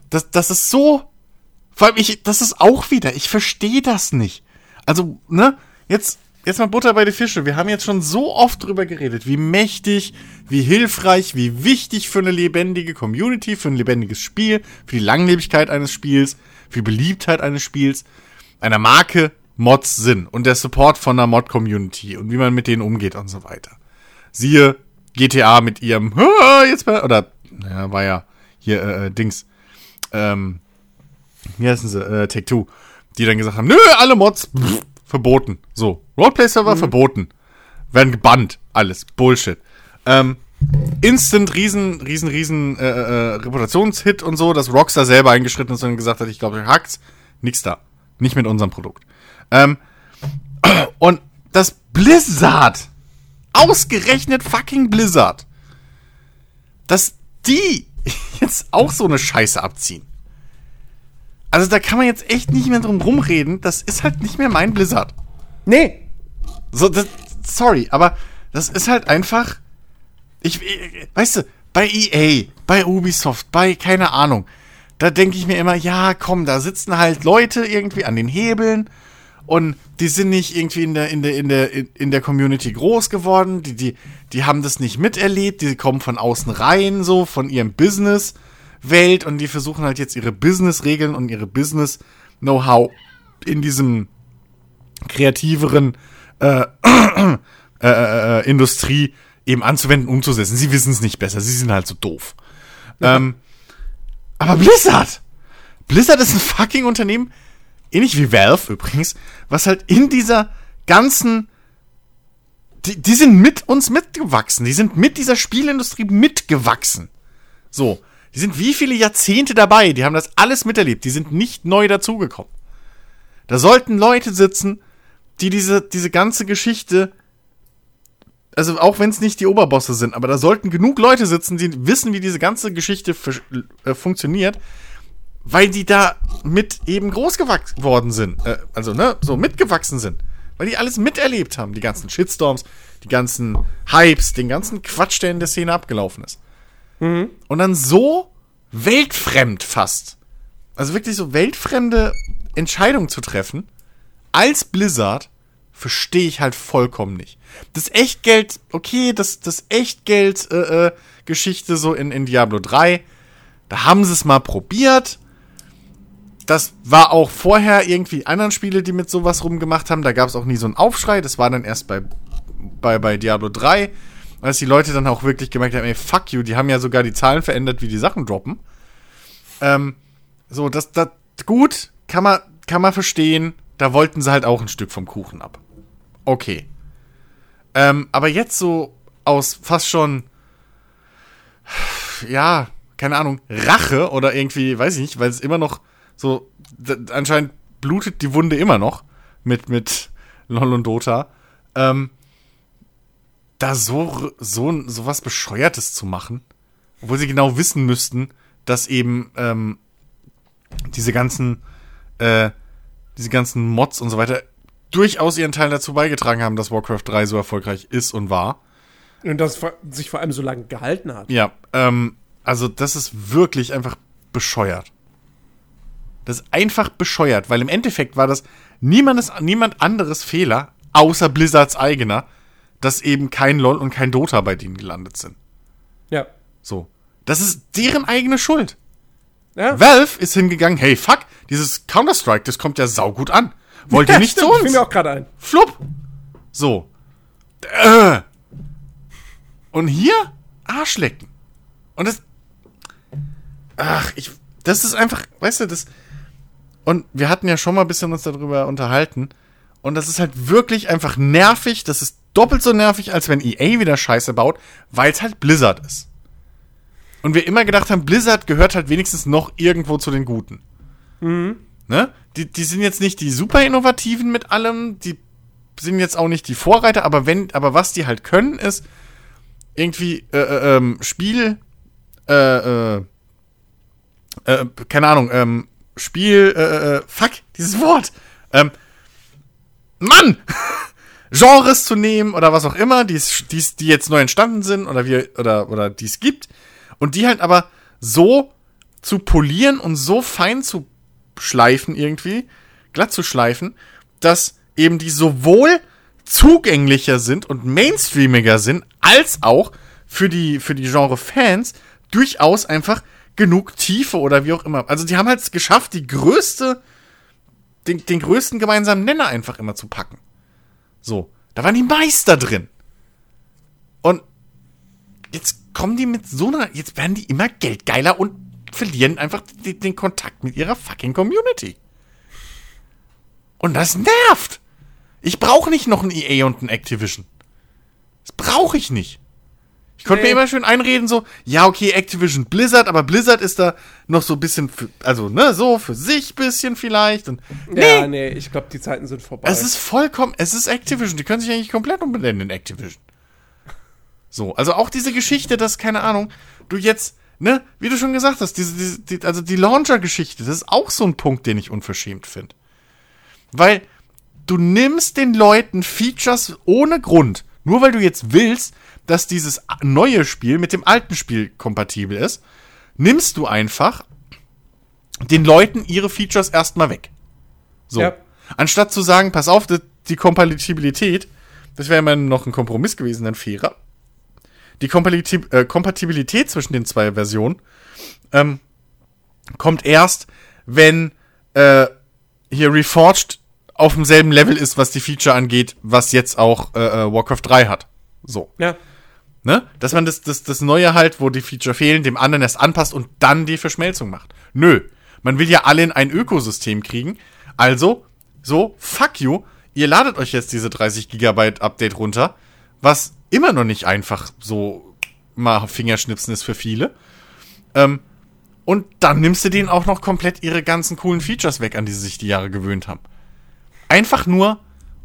das, das ist so, vor allem ich, das ist auch wieder, ich verstehe das nicht. Also, ne, jetzt, jetzt mal Butter bei die Fische. Wir haben jetzt schon so oft drüber geredet, wie mächtig, wie hilfreich, wie wichtig für eine lebendige Community, für ein lebendiges Spiel, für die Langlebigkeit eines Spiels, für die Beliebtheit eines Spiels, einer Marke Mods sind und der Support von einer Mod-Community und wie man mit denen umgeht und so weiter. Siehe GTA mit ihrem "Ah, jetzt oder naja, war ja hier äh, äh, Dings. Ähm, wie heißen sie? Äh, Take Two, die dann gesagt haben, nö, alle Mods pff, verboten. So, Roleplay Server verboten, werden gebannt, alles. Bullshit. Ähm, Instant riesen riesen riesen äh, äh, Reputationshit und so, dass Rockstar selber eingeschritten ist und gesagt hat, ich glaube, hackt's, nix da, nicht mit unserem Produkt. Ähm, und das Blizzard ausgerechnet fucking Blizzard, dass die jetzt auch so eine Scheiße abziehen. Also da kann man jetzt echt nicht mehr drum rumreden. Das ist halt nicht mehr mein Blizzard. Nee. So, das, sorry, aber das ist halt einfach. Ich, ich weißt du, bei EA, bei Ubisoft, bei keine Ahnung, da denke ich mir immer, ja, komm, da sitzen halt Leute irgendwie an den Hebeln und die sind nicht irgendwie in der, in der, in der, in der Community groß geworden, die, die, die haben das nicht miterlebt, die kommen von außen rein, so, von ihrem Business-Welt und die versuchen halt jetzt ihre Business-Regeln und ihre Business-Know-how in diesem kreativeren äh, äh, äh, äh, Industrie eben anzuwenden, umzusetzen. Sie wissen es nicht besser, sie sind halt so doof. Ja. Ähm, aber Blizzard! Blizzard ist ein fucking Unternehmen, ähnlich wie Valve übrigens, was halt in dieser ganzen. Die, die sind mit uns mitgewachsen. Die sind mit dieser Spielindustrie mitgewachsen. So. Die sind wie viele Jahrzehnte dabei. Die haben das alles miterlebt. Die sind nicht neu dazugekommen. Da sollten Leute sitzen, die diese, diese ganze Geschichte, also auch wenn es nicht die Oberbosse sind, aber da sollten genug Leute sitzen, die wissen, wie diese ganze Geschichte äh, funktioniert, weil die da mit eben groß geworden sind. Äh, also, ne, so mitgewachsen sind. Weil die alles miterlebt haben. Die ganzen Shitstorms, die ganzen Hypes, den ganzen Quatsch, der in der Szene abgelaufen ist. Mhm. Und dann so weltfremd fast. Also wirklich so weltfremde Entscheidungen zu treffen, als Blizzard, verstehe ich halt vollkommen nicht. Das Echtgeld, okay, das, das Echtgeld-Geschichte äh, äh, so in, in Diablo 3, da haben sie es mal probiert das war auch vorher irgendwie anderen Spiele, die mit sowas rumgemacht haben. Da gab es auch nie so einen Aufschrei. Das war dann erst bei, bei, bei Diablo 3, als die Leute dann auch wirklich gemerkt haben, ey, fuck you, die haben ja sogar die Zahlen verändert, wie die Sachen droppen. Ähm, so, das, das, gut, kann man, kann man verstehen. Da wollten sie halt auch ein Stück vom Kuchen ab. Okay. Ähm, aber jetzt so aus fast schon, ja, keine Ahnung, Rache oder irgendwie, weiß ich nicht, weil es immer noch so, anscheinend blutet die Wunde immer noch mit, mit LOL und Dota. Ähm, da so, so, so was Bescheuertes zu machen, obwohl sie genau wissen müssten, dass eben ähm, diese ganzen, äh, diese ganzen Mods und so weiter durchaus ihren Teil dazu beigetragen haben, dass Warcraft 3 so erfolgreich ist und war. Und dass es sich vor allem so lange gehalten hat. Ja, ähm, also das ist wirklich einfach bescheuert. Das ist einfach bescheuert, weil im Endeffekt war das niemandes, niemand anderes Fehler, außer Blizzards eigener, dass eben kein LOL und kein Dota bei denen gelandet sind. Ja. So. Das ist deren eigene Schuld. Ja. Valve ist hingegangen, hey, fuck, dieses Counter-Strike, das kommt ja saugut an. Wollt ihr ja, nicht stimmt, zu uns? Ich mir auch gerade ein. Flupp. So. Äh. Und hier Arschlecken. Und das. Ach, ich. Das ist einfach, weißt du, das. Und wir hatten ja schon mal ein bisschen uns darüber unterhalten. Und das ist halt wirklich einfach nervig. Das ist doppelt so nervig, als wenn EA wieder Scheiße baut, weil es halt Blizzard ist. Und wir immer gedacht haben, Blizzard gehört halt wenigstens noch irgendwo zu den Guten. Mhm. Ne? Die, die sind jetzt nicht die super innovativen mit allem, die sind jetzt auch nicht die Vorreiter, aber wenn, aber was die halt können, ist irgendwie äh, äh, ähm, Spiel, äh, äh, äh, keine Ahnung, ähm, Spiel, äh, äh, fuck, dieses Wort. Ähm, Mann! Genres zu nehmen oder was auch immer, die's, die's, die jetzt neu entstanden sind oder wie, oder, oder die es gibt. Und die halt aber so zu polieren und so fein zu schleifen irgendwie, glatt zu schleifen, dass eben die sowohl zugänglicher sind und mainstreamiger sind, als auch für die, für die Genre-Fans durchaus einfach genug Tiefe oder wie auch immer. Also die haben halt geschafft, die größte, den, den größten gemeinsamen Nenner einfach immer zu packen. So, da waren die Meister drin. Und jetzt kommen die mit so einer, jetzt werden die immer geldgeiler und verlieren einfach den, den Kontakt mit ihrer fucking Community. Und das nervt. Ich brauche nicht noch ein EA und ein Activision. Das brauche ich nicht. Ich konnte nee. mir immer schön einreden, so, ja, okay, Activision Blizzard, aber Blizzard ist da noch so ein bisschen, für, also, ne, so für sich bisschen vielleicht. Und, nee. Ja, nee, ich glaube, die Zeiten sind vorbei. Es ist vollkommen, es ist Activision, die können sich eigentlich komplett umbenennen in Activision. So, also auch diese Geschichte, dass, keine Ahnung, du jetzt ne, wie du schon gesagt hast, diese, diese die, also die Launcher-Geschichte, das ist auch so ein Punkt, den ich unverschämt finde. Weil du nimmst den Leuten Features ohne Grund, nur weil du jetzt willst, dass dieses neue Spiel mit dem alten Spiel kompatibel ist, nimmst du einfach den Leuten ihre Features erstmal weg. So. Ja. Anstatt zu sagen, pass auf, die, die Kompatibilität, das wäre immer noch ein Kompromiss gewesen, dann fairer. Die Kompatib äh, Kompatibilität zwischen den zwei Versionen ähm, kommt erst, wenn äh, hier Reforged auf demselben Level ist, was die Feature angeht, was jetzt auch äh, äh Warcraft 3 hat. So. Ja. Ne? Dass man das, das, das Neue halt, wo die Feature fehlen, dem anderen erst anpasst und dann die Verschmelzung macht. Nö. Man will ja alle in ein Ökosystem kriegen. Also, so, fuck you. Ihr ladet euch jetzt diese 30 Gigabyte Update runter, was immer noch nicht einfach so mal Fingerschnipsen ist für viele. Ähm, und dann nimmst du denen auch noch komplett ihre ganzen coolen Features weg, an die sie sich die Jahre gewöhnt haben. Einfach nur,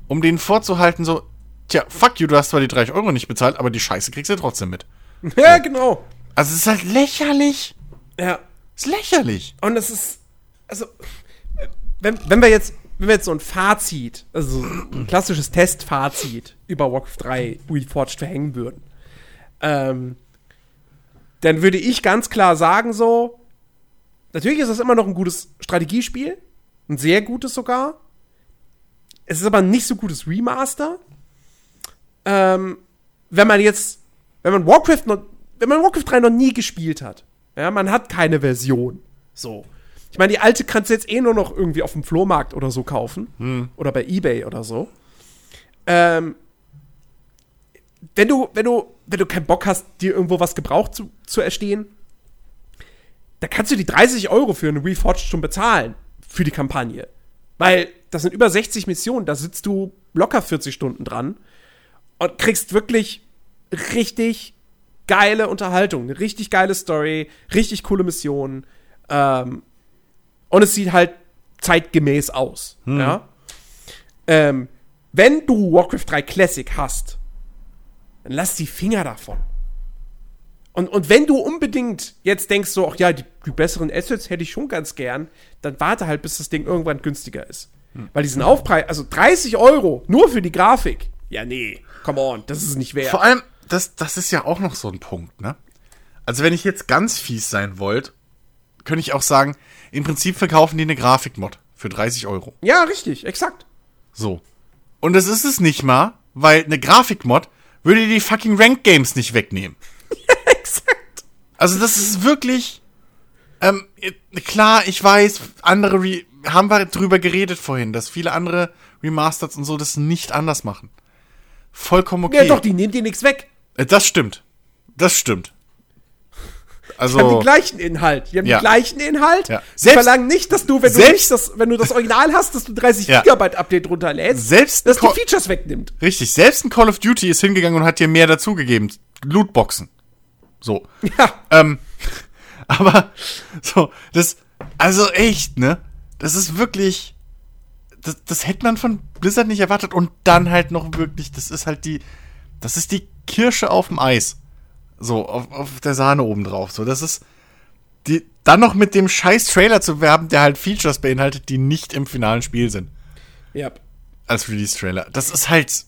um denen vorzuhalten, so, tja, fuck you, du hast zwar die 30 Euro nicht bezahlt, aber die Scheiße kriegst du trotzdem mit. Ja, genau. Also es ist halt lächerlich. Ja. Es ist lächerlich. Und es ist, also, wenn, wenn wir jetzt, wenn wir jetzt so ein Fazit, also ein klassisches Testfazit über Warcraft 3 Reforged verhängen würden, ähm, dann würde ich ganz klar sagen so, natürlich ist das immer noch ein gutes Strategiespiel, ein sehr gutes sogar. Es ist aber ein nicht so gutes Remaster. Ähm, wenn man jetzt, wenn man Warcraft noch, wenn man Warcraft 3 noch nie gespielt hat, ja, man hat keine Version, so. Ich meine, die alte kannst du jetzt eh nur noch irgendwie auf dem Flohmarkt oder so kaufen. Hm. Oder bei Ebay oder so. Ähm, wenn du, wenn du, wenn du keinen Bock hast, dir irgendwo was gebraucht zu, zu erstehen, da kannst du die 30 Euro für eine Reforged schon bezahlen. Für die Kampagne. Weil das sind über 60 Missionen, da sitzt du locker 40 Stunden dran und kriegst wirklich richtig geile Unterhaltung, eine richtig geile Story, richtig coole Missionen. Ähm, und es sieht halt zeitgemäß aus. Hm. Ja? Ähm, wenn du Warcraft 3 Classic hast, dann lass die Finger davon. Und, und wenn du unbedingt jetzt denkst, so, ach ja, die, die besseren Assets hätte ich schon ganz gern, dann warte halt, bis das Ding irgendwann günstiger ist. Weil diesen Aufpreis, also 30 Euro nur für die Grafik, ja, nee, come on, das ist nicht wert. Vor allem, das, das ist ja auch noch so ein Punkt, ne? Also wenn ich jetzt ganz fies sein wollt, könnte ich auch sagen, im Prinzip verkaufen die eine Grafikmod für 30 Euro. Ja, richtig, exakt. So. Und das ist es nicht mal, weil eine Grafikmod würde die fucking Rank Games nicht wegnehmen. Also das ist wirklich. Ähm, klar, ich weiß, andere Re haben wir drüber geredet vorhin, dass viele andere Remasters und so das nicht anders machen. Vollkommen okay. Ja, doch, die nehmen dir nichts weg. Äh, Das stimmt. Das stimmt. Die haben Also den gleichen Inhalt. Die haben Ja. den gleichen Inhalt. Ja. Sie verlangen nicht, dass du, wenn du, nicht das, wenn du das Original hast, dass du 30 Ja. Gigabyte Update runterlädst, Selbst dass die Features wegnimmt. richtig, selbst ein Call of Duty ist hingegangen und hat dir mehr dazugegeben. Lootboxen. So. Ja. Ähm, aber so, das, also echt, ne? Das ist wirklich, das, das hätte man von Blizzard nicht erwartet und dann halt noch wirklich, das ist halt die, das ist die Kirsche auf dem Eis. So, auf, auf der Sahne oben drauf. So, das ist, die, dann noch mit dem scheiß Trailer zu werben, der halt Features beinhaltet, die nicht im finalen Spiel sind. Ja. Als Release-Trailer. Das ist halt,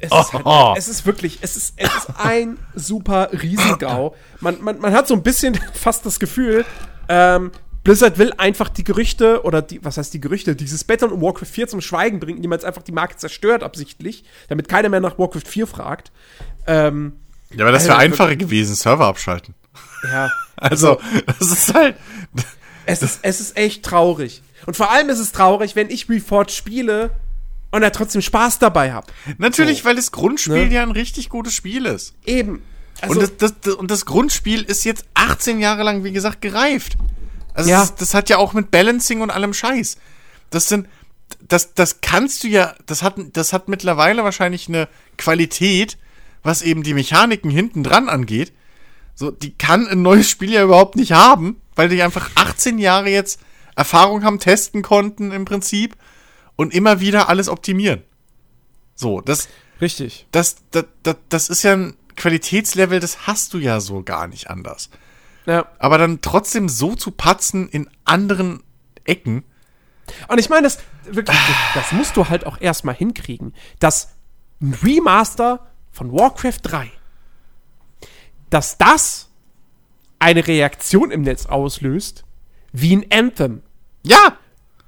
Es, ist Oh. halt, es ist wirklich, es ist, es ist ein super Riesengau. Man, man, man hat so ein bisschen fast das Gefühl, ähm, Blizzard will einfach die Gerüchte oder die, was heißt die Gerüchte, dieses Beta und Warcraft 4 zum Schweigen bringen, indem man jetzt einfach die Marke zerstört, absichtlich, damit keiner mehr nach Warcraft 4 fragt. Ähm, ja, aber das wäre Alter, einfacher gewesen, Server abschalten. ja. Also, das ist halt, Es ist, es ist echt traurig. Und vor allem ist es traurig, wenn ich Reforged spiele und da trotzdem Spaß dabei habe. Natürlich, So. weil das Grundspiel Ne? ja ein richtig gutes Spiel ist. Eben. Also, und, das, das, das, und das Grundspiel ist jetzt 18 Jahre lang, wie gesagt, gereift. Also Ja. das, das hat ja auch mit Balancing und allem Scheiß. Das sind, das, das kannst du ja, das hat, das hat mittlerweile wahrscheinlich eine Qualität, was eben die Mechaniken hinten dran angeht. So, die kann ein neues Spiel ja überhaupt nicht haben, weil die einfach 18 Jahre jetzt Erfahrung haben, testen konnten im Prinzip und immer wieder alles optimieren. So, das, richtig. das, das, das, das ist ja ein Qualitätslevel, das hast du ja so gar nicht anders. Ja. Aber dann trotzdem so zu patzen in anderen Ecken. Und ich meine, das, wirklich, das, das musst du halt auch erstmal hinkriegen, dass ein Remaster von Warcraft 3, dass das eine Reaktion im Netz auslöst, wie ein Anthem. Ja,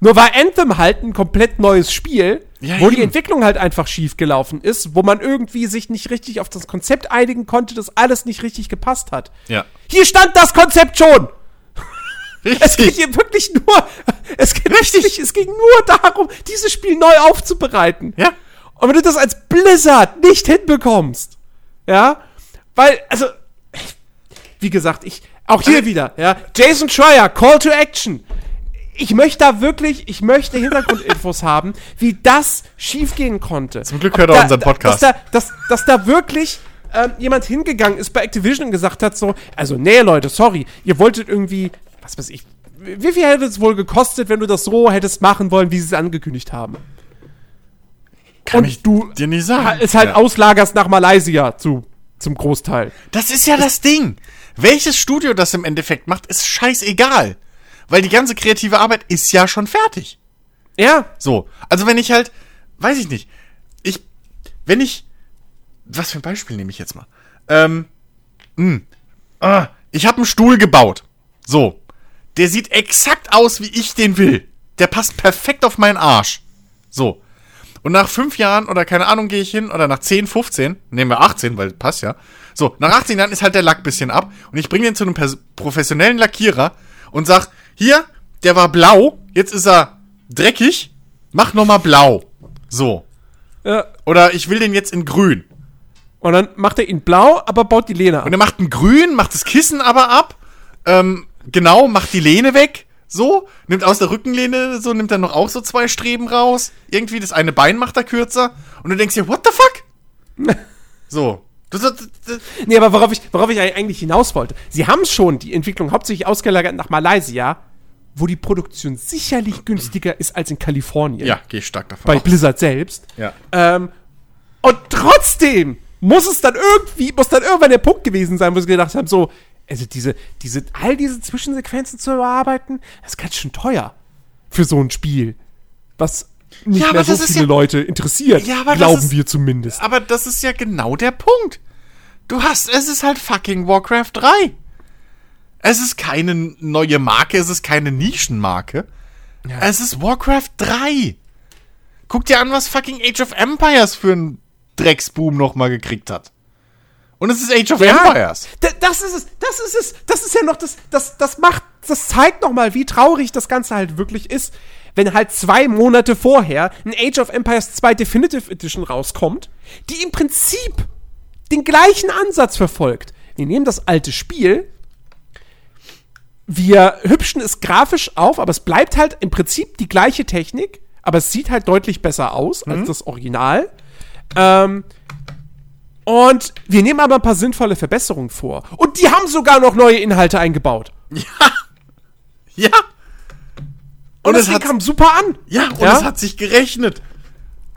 Nur war Anthem halt ein komplett neues Spiel, Ja, wo die eben. Entwicklung halt einfach schief gelaufen ist, wo man irgendwie sich nicht richtig auf das Konzept einigen konnte, das alles nicht richtig gepasst hat. Ja. Hier stand das Konzept schon! Es geht richtig. hier wirklich nur, es geht richtig, es ging nur darum, dieses Spiel neu aufzubereiten. Ja. Und wenn du das als Blizzard nicht hinbekommst, ja, weil, also, wie gesagt, ich, auch hier Also- wieder, ja, Jason Schreier, Call to Action. Ich möchte da wirklich, ich möchte Hintergrundinfos haben, wie das schiefgehen konnte. Zum Glück hört er unseren Podcast. Dass da, dass, dass da wirklich ähm, jemand hingegangen ist bei Activision und gesagt hat so, also nee Leute, sorry, ihr wolltet irgendwie, was weiß ich, wie viel hätte es wohl gekostet, wenn du das so hättest machen wollen, wie sie es angekündigt haben? Kann und ich du dir nicht sagen. es halt Ja. auslagerst nach Malaysia zu, zum Großteil. Das ist ja das Ding. Welches Studio das im Endeffekt macht, ist scheißegal. Weil die ganze kreative Arbeit ist ja schon fertig. Ja, So. Also wenn ich halt, weiß ich nicht, ich, wenn ich, was für ein Beispiel nehme ich jetzt mal? Ähm, mh, ah, ich habe einen Stuhl gebaut. So. Der sieht exakt aus, wie ich den will. Der passt perfekt auf meinen Arsch. So. Und nach fünf Jahren oder keine Ahnung gehe ich hin oder nach 10, 15, nehmen wir 18, weil passt ja. So, nach 18 Jahren ist halt der Lack bisschen ab und ich bringe den zu einem professionellen Lackierer und sag, hier, der war blau, jetzt ist er dreckig, mach nochmal blau. So. ja. Oder ich will den jetzt in grün. Und dann macht er ihn blau, aber baut die Lehne ab. Und er macht ein grün, macht das Kissen aber ab. Ähm, genau, macht die Lehne weg. So, nimmt aus der Rückenlehne, so nimmt er noch auch so zwei Streben raus. Irgendwie das eine Bein macht er kürzer. Und du denkst dir, what the fuck? so. Nee, aber worauf ich, worauf ich eigentlich hinaus wollte. Sie haben schon die Entwicklung hauptsächlich ausgelagert nach Malaysia, wo die Produktion sicherlich günstiger ist als in Kalifornien. ja, gehe ich stark davon Bei aus. Blizzard selbst. Ja. Ähm, und trotzdem muss es dann irgendwie, muss dann irgendwann der Punkt gewesen sein, wo sie gedacht haben, so, also diese, diese, all diese Zwischensequenzen zu überarbeiten, das ist ganz schön teuer für so ein Spiel. Was nicht Ja, mehr aber so das ist viele ja- Leute interessiert, Ja, glauben ist- wir zumindest. Aber das ist ja genau der Punkt. Du hast, es ist halt fucking Warcraft 3. Es ist keine neue Marke, es ist keine Nischenmarke. Es ist Warcraft 3. Guck dir an, was fucking Age of Empires für einen Drecksboom nochmal gekriegt hat. Und es ist Age of Empires. Da- Das ist es, das ist es, das ist ja noch das, das, das macht, das zeigt noch mal, wie traurig das Ganze halt wirklich ist, wenn halt zwei Monate vorher ein Age of Empires 2 Definitive Edition rauskommt, die im Prinzip den gleichen Ansatz verfolgt. Wir nehmen das alte Spiel, wir hübschen es grafisch auf, aber es bleibt halt im Prinzip die gleiche Technik, aber es sieht halt deutlich besser aus als das Original. Ähm, und wir nehmen aber ein paar sinnvolle Verbesserungen vor. Und die haben sogar noch neue Inhalte eingebaut. Ja. Und, Und das es Ding hat- kam super an. Ja, und Ja? es hat sich gerechnet.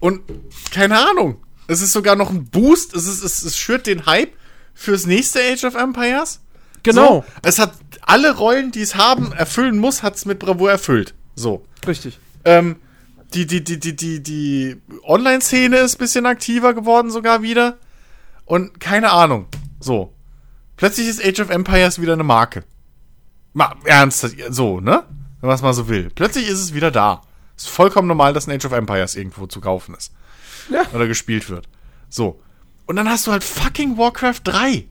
Und keine Ahnung. Es ist sogar noch ein Boost. Es, ist, es, es schürt den Hype fürs nächste Age of Empires. Genau. So, es hat alle Rollen, die es haben, erfüllen muss, hat es mit Bravour erfüllt. So. Richtig. Ähm, die, die, die, die, die, die Online-Szene ist ein bisschen aktiver geworden sogar wieder. Und keine Ahnung. So. Plötzlich ist Age of Empires wieder eine Marke. Mal ernst, so, ne? Wenn man es mal so will. Plötzlich ist es wieder da. Ist vollkommen normal, dass ein Age of Empires irgendwo zu kaufen ist. Ja. Oder gespielt wird. So. Und dann hast du halt fucking Warcraft 3.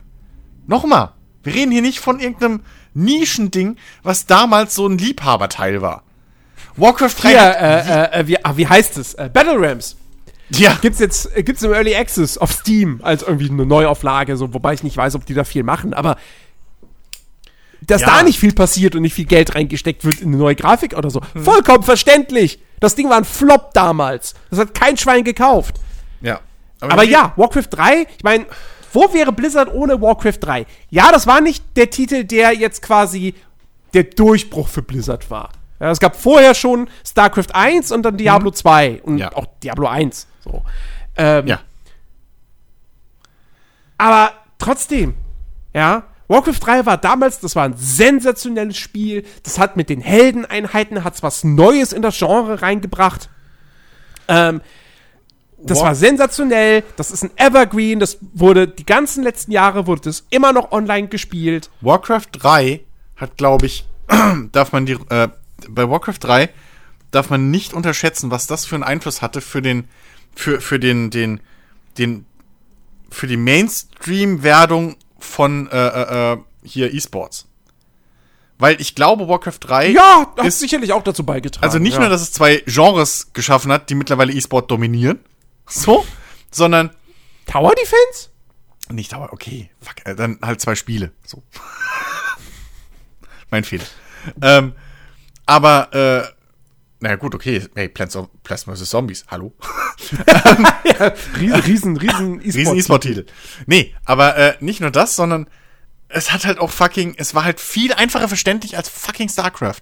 Nochmal. Wir reden hier nicht von irgendeinem Nischending, was damals so ein Liebhaberteil war. Warcraft 3 Hier, hat, äh, äh, wie, ah, wie heißt es? Äh, Battle Rams. ja, Gibt's jetzt, äh, gibt's im Early Access auf Steam als irgendwie eine Neuauflage, so, wobei ich nicht weiß, ob die da viel machen, aber dass Ja. da nicht viel passiert und nicht viel Geld reingesteckt wird in eine neue Grafik oder so. Hm. Vollkommen verständlich. Das Ding war ein Flop damals. Das hat kein Schwein gekauft. ja. Aber ja, Warcraft 3, ich meine, wo wäre Blizzard ohne Warcraft 3? Ja, das war nicht der Titel, der jetzt quasi der Durchbruch für Blizzard war. Ja, es gab vorher schon StarCraft 1 und dann Diablo 2 und Mhm. Ja. auch Diablo 1. So. Ähm, Ja. Aber trotzdem, ja, Warcraft 3 war damals, das war ein sensationelles Spiel. Das hat mit den Heldeneinheiten, hat's was Neues in das Genre reingebracht. Ähm, das War- war sensationell. Das ist ein Evergreen. Das wurde, die ganzen letzten Jahre wurde das immer noch online gespielt. Warcraft 3 hat, glaube ich, darf man die, äh, bei Warcraft 3 darf man nicht unterschätzen, was das für einen Einfluss hatte für den, für, für den, den, den, für die Mainstream-Werdung von, äh, äh, äh, hier E-Sports. Weil ich glaube, Warcraft 3 Ja, hat ist, sicherlich auch dazu beigetragen. also nicht ja. nur, dass es zwei Genres geschaffen hat, die mittlerweile E-Sport dominieren, so, sondern Tower Defense? Nicht aber okay, fuck, äh, dann halt zwei Spiele. So. mein Fehler. Ähm, aber, äh, naja, gut, okay. Hey, Plants, Plants vs. Zombies, hallo? Riesen, riesen, riesen Riesen E-Sport-Titel. Nee, aber äh, nicht nur das, sondern es hat halt auch fucking, es war halt viel einfacher verständlich als fucking StarCraft.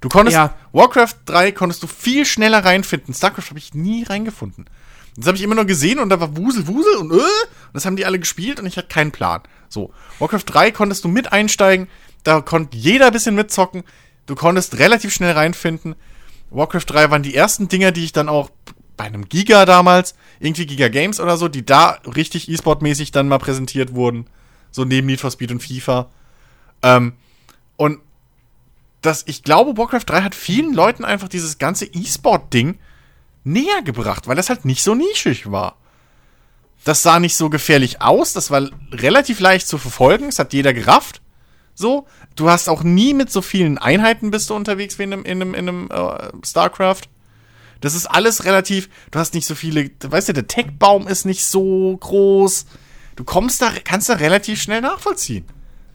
Du konntest, Ja. Warcraft 3 konntest du viel schneller reinfinden. StarCraft habe ich nie reingefunden. Das habe ich immer nur gesehen und da war Wusel, Wusel und äh, und das haben die alle gespielt und ich hatte keinen Plan. So, Warcraft 3 konntest du mit einsteigen, da konnte jeder ein bisschen mitzocken, du konntest relativ schnell reinfinden. Warcraft 3 waren die ersten Dinger, die ich dann auch bei einem Giga damals, irgendwie Giga Games oder so, die da richtig E-Sport-mäßig dann mal präsentiert wurden. So neben Need for Speed und FIFA. Ähm, und das, ich glaube, Warcraft 3 hat vielen Leuten einfach dieses ganze E-Sport-Ding näher gebracht, weil das halt nicht so nischig war. Das sah nicht so gefährlich aus, das war relativ leicht zu verfolgen, es hat jeder gerafft. So, du hast auch nie mit so vielen Einheiten bist du unterwegs wie in einem, in einem, in einem äh, StarCraft. Das ist alles relativ, du hast nicht so viele, weißt du, der Tech-Baum ist nicht so groß. Du kommst da, kannst da relativ schnell nachvollziehen.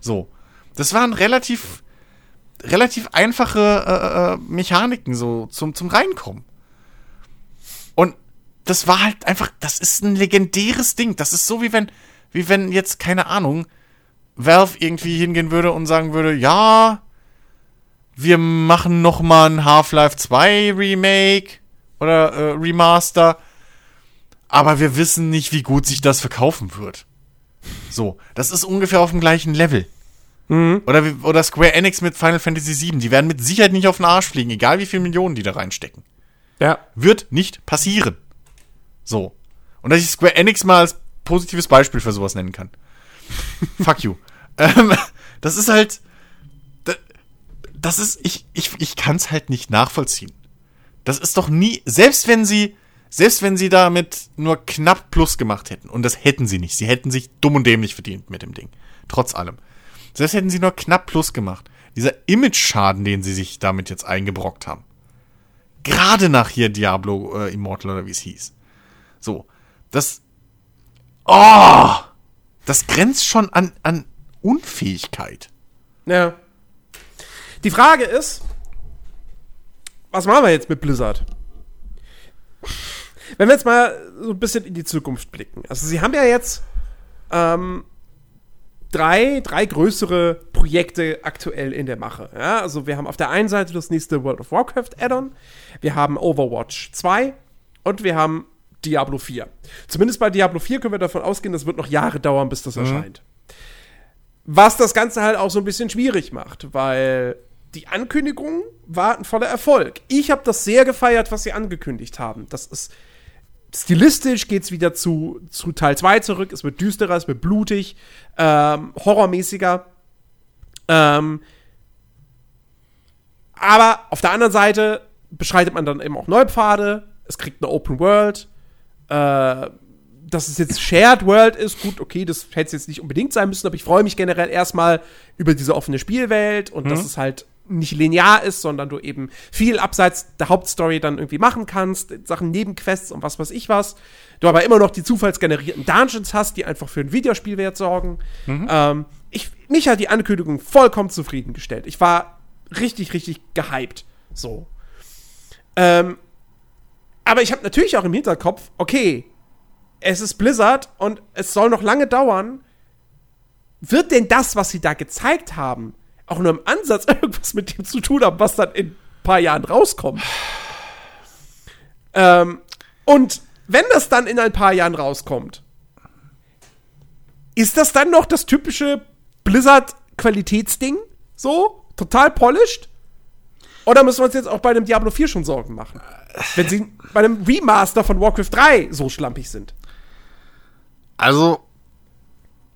So. Das waren relativ, relativ einfache äh, äh, Mechaniken so zum, zum Reinkommen. Und das war halt einfach, das ist ein legendäres Ding. Das ist so wie wenn, wie wenn jetzt, keine Ahnung, Valve irgendwie hingehen würde und sagen würde, ja, wir machen noch mal ein Half-Life 2 Remake oder äh, Remaster, aber wir wissen nicht, wie gut sich das verkaufen wird. So, das ist ungefähr auf dem gleichen Level. Oder, wie- oder Square Enix mit Final Fantasy VII. Die werden mit Sicherheit nicht auf den Arsch fliegen, egal wie viele Millionen die da reinstecken. Ja. Wird nicht passieren. So. Und dass ich Square Enix mal als positives Beispiel für sowas nennen kann. Fuck you. Ähm, das ist halt. da- Das ist. Ich, ich, ich kann es halt nicht nachvollziehen. Das ist doch nie. Selbst wenn sie. Selbst wenn sie damit nur knapp Plus gemacht hätten. Und das hätten sie nicht. Sie hätten sich dumm und dämlich verdient mit dem Ding. Trotz allem. Selbst hätten sie nur knapp Plus gemacht. Dieser Image-Schaden, den sie sich damit jetzt eingebrockt haben. Gerade nach hier Diablo äh, Immortal oder wie es hieß. So. Das. Oh! Das grenzt schon an, an Unfähigkeit. Ja. Die Frage ist, was machen wir jetzt mit Blizzard? Wenn wir jetzt mal so ein bisschen in die Zukunft blicken. Also sie haben ja jetzt ähm, drei, drei größere Projekte aktuell in der Mache. Ja, also wir haben auf der einen Seite das nächste World of Warcraft Add-on, wir haben Overwatch 2 und wir haben Diablo 4. Zumindest bei Diablo 4 können wir davon ausgehen, das wird noch Jahre dauern, bis das erscheint. Was das Ganze halt auch so ein bisschen schwierig macht, weil die Ankündigung war ein voller Erfolg. Ich habe das sehr gefeiert, was sie angekündigt haben. Das ist stilistisch geht's wieder zu, zu Teil 2 zurück. Es wird düsterer, es wird blutig, ähm, horrormäßiger. Ähm, aber auf der anderen Seite beschreitet man dann eben auch neue Pfade. Es kriegt eine Open World. Äh, dass es jetzt Shared World ist, gut, okay, das hätte es jetzt nicht unbedingt sein müssen, aber ich freue mich generell erstmal über diese offene Spielwelt und dass es halt nicht linear ist, sondern du eben viel abseits der Hauptstory dann irgendwie machen kannst, Sachen Nebenquests und was weiß ich was. Du aber immer noch die zufallsgenerierten Dungeons hast, die einfach für einen Videospielwert sorgen. Ähm, ich, mich hat die Ankündigung vollkommen zufriedengestellt. Ich war richtig, richtig gehypt. So. Ähm, aber ich habe natürlich auch im Hinterkopf, okay, es ist Blizzard und es soll noch lange dauern. Wird denn das, was sie da gezeigt haben, auch nur im Ansatz irgendwas mit dem zu tun haben, was dann in ein paar Jahren rauskommt? ähm, und wenn das dann in ein paar Jahren rauskommt, ist das dann noch das typische Blizzard-Qualitätsding, so, total polished? Oder müssen wir uns jetzt auch bei einem Diablo 4 schon Sorgen machen? Wenn sie bei einem Remaster von Warcraft 3 so schlampig sind. Also,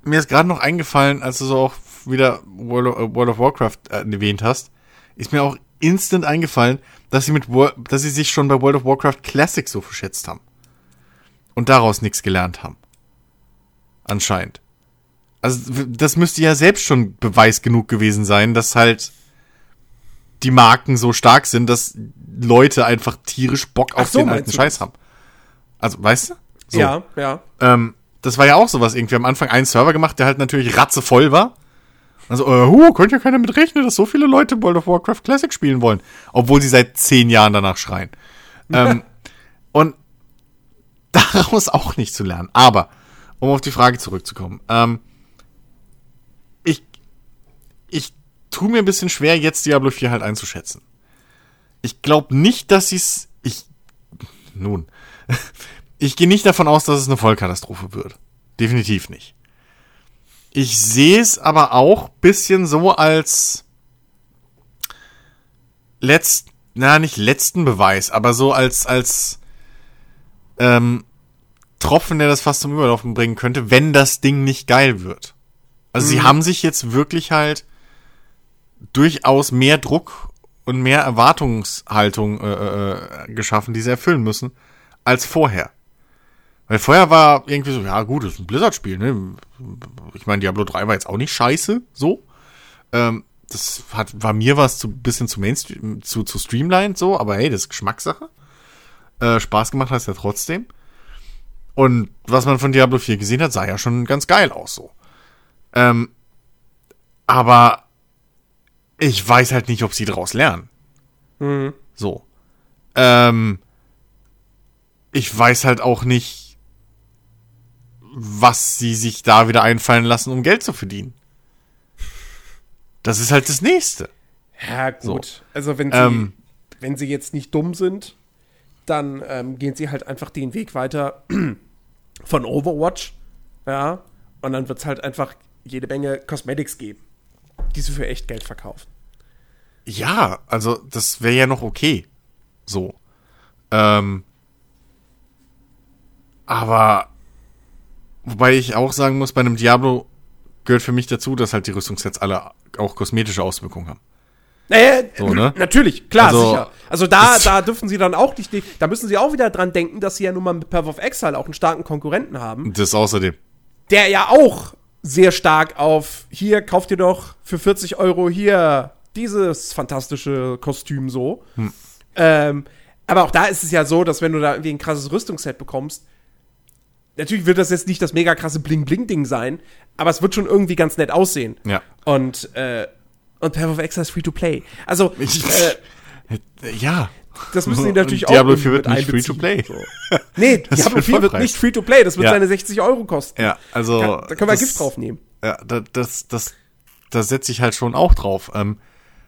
mir ist gerade noch eingefallen, als du so auch wieder World of, World of Warcraft äh, erwähnt hast, ist mir auch instant eingefallen, dass sie mit dass sie sich schon bei World of Warcraft Classic so verschätzt haben. Und daraus nichts gelernt haben. Anscheinend. Also, das müsste ja selbst schon Beweis genug gewesen sein, dass halt die Marken so stark sind, dass Leute einfach tierisch Bock auf so, den alten Scheiß haben. Also, weißt du? So. Ja, ja. Ähm, das war ja auch sowas irgendwie. Am Anfang einen Server gemacht, der halt natürlich ratzevoll war. Also, äh, huh, könnte ja keiner mit rechnen, dass so viele Leute World of Warcraft Classic spielen wollen. Obwohl sie seit zehn Jahren danach schreien. ähm, und daraus auch nicht zu lernen. Aber, um auf die Frage zurückzukommen. Ähm, ich, ich tue mir ein bisschen schwer, jetzt Diablo 4 halt einzuschätzen. Ich glaube nicht, dass sie es. Ich. Nun. Ich gehe nicht davon aus, dass es eine Vollkatastrophe wird. Definitiv nicht. Ich sehe es aber auch bisschen so als letzt, na nicht letzten Beweis, aber so als als ähm, Tropfen, der das fast zum Überlaufen bringen könnte, wenn das Ding nicht geil wird. Also sie haben sich jetzt wirklich halt durchaus mehr Druck und mehr Erwartungshaltung äh, äh, geschaffen, die sie erfüllen müssen, als vorher. Weil vorher war irgendwie so, ja gut, das ist ein Blizzard-Spiel, ne? Ich meine, Diablo 3 war jetzt auch nicht scheiße, so. Ähm, das hat, war mir was zu bisschen zu Mainstream, zu, zu Streamlined, so, aber hey, das ist Geschmackssache. Äh, Spaß gemacht hat es ja trotzdem. Und was man von Diablo 4 gesehen hat, sah ja schon ganz geil aus, so. Ähm, aber ich weiß halt nicht, ob sie daraus lernen. Mhm. So. Ähm, ich weiß halt auch nicht, was sie sich da wieder einfallen lassen, um Geld zu verdienen. Das ist halt das nächste. Ja, gut. So. Also, wenn sie, Ähm. wenn sie jetzt nicht dumm sind, dann ähm, gehen sie halt einfach den Weg weiter von Overwatch. Ja. Und dann wird es halt einfach jede Menge Cosmetics geben, die sie für echt Geld verkaufen. Ja, also das wäre ja noch okay. So. Ähm, aber wobei ich auch sagen muss, bei einem Diablo gehört für mich dazu, dass halt die Rüstungssets alle auch kosmetische Auswirkungen haben. Naja, So, ne? natürlich, klar, Also, sicher. Also da, da dürfen sie dann auch nicht, da müssen sie auch wieder dran denken, dass sie ja nun mal mit Path of Exile auch einen starken Konkurrenten haben, Das außerdem. der ja auch sehr stark auf, hier, kauft ihr doch für 40 Euro hier dieses fantastische Kostüm so. Ähm, aber auch da ist es ja so, dass wenn du da irgendwie ein krasses Rüstungsset bekommst, natürlich wird das jetzt nicht das mega krasse Bling-Bling-Ding sein, aber es wird schon irgendwie ganz nett aussehen. Ja. Und, äh, und Path of Exile ist free to play. Also, äh, ja. Das müssen sie Und natürlich auch. Diablo irgendwie 4 wird nicht free to play. So. Nee, Das Diablo wird 4 wird nicht free to play, das wird Ja. seine 60 Euro kosten. Ja, also. Da, da können wir das- Gift draufnehmen. Ja, da, das, das, da setze ich halt schon auch drauf. Ähm,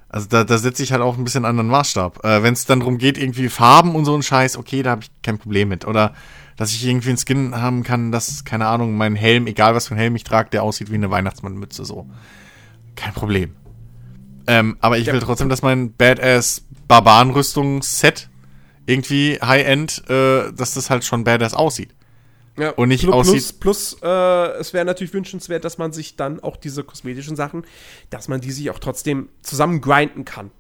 also da, da setze ich halt auch ein bisschen anderen Maßstab. Äh, Wenn es dann darum geht, irgendwie Farben und so ein Scheiß, okay, da habe ich kein Problem mit. Oder dass ich irgendwie einen Skin haben kann, dass, keine Ahnung, mein Helm, egal was für ein Helm ich trage, der aussieht wie eine Weihnachtsmannmütze, so. Kein Problem. Ähm, aber ich Ja. will trotzdem, dass mein Badass Barbarenrüstungs-Set irgendwie High-End, äh, dass das halt schon badass aussieht. Ja, Und nicht plus, aussieht- Plus, plus äh, es wäre natürlich wünschenswert, dass man sich dann auch diese kosmetischen Sachen, dass man die sich auch trotzdem zusammen grinden kann.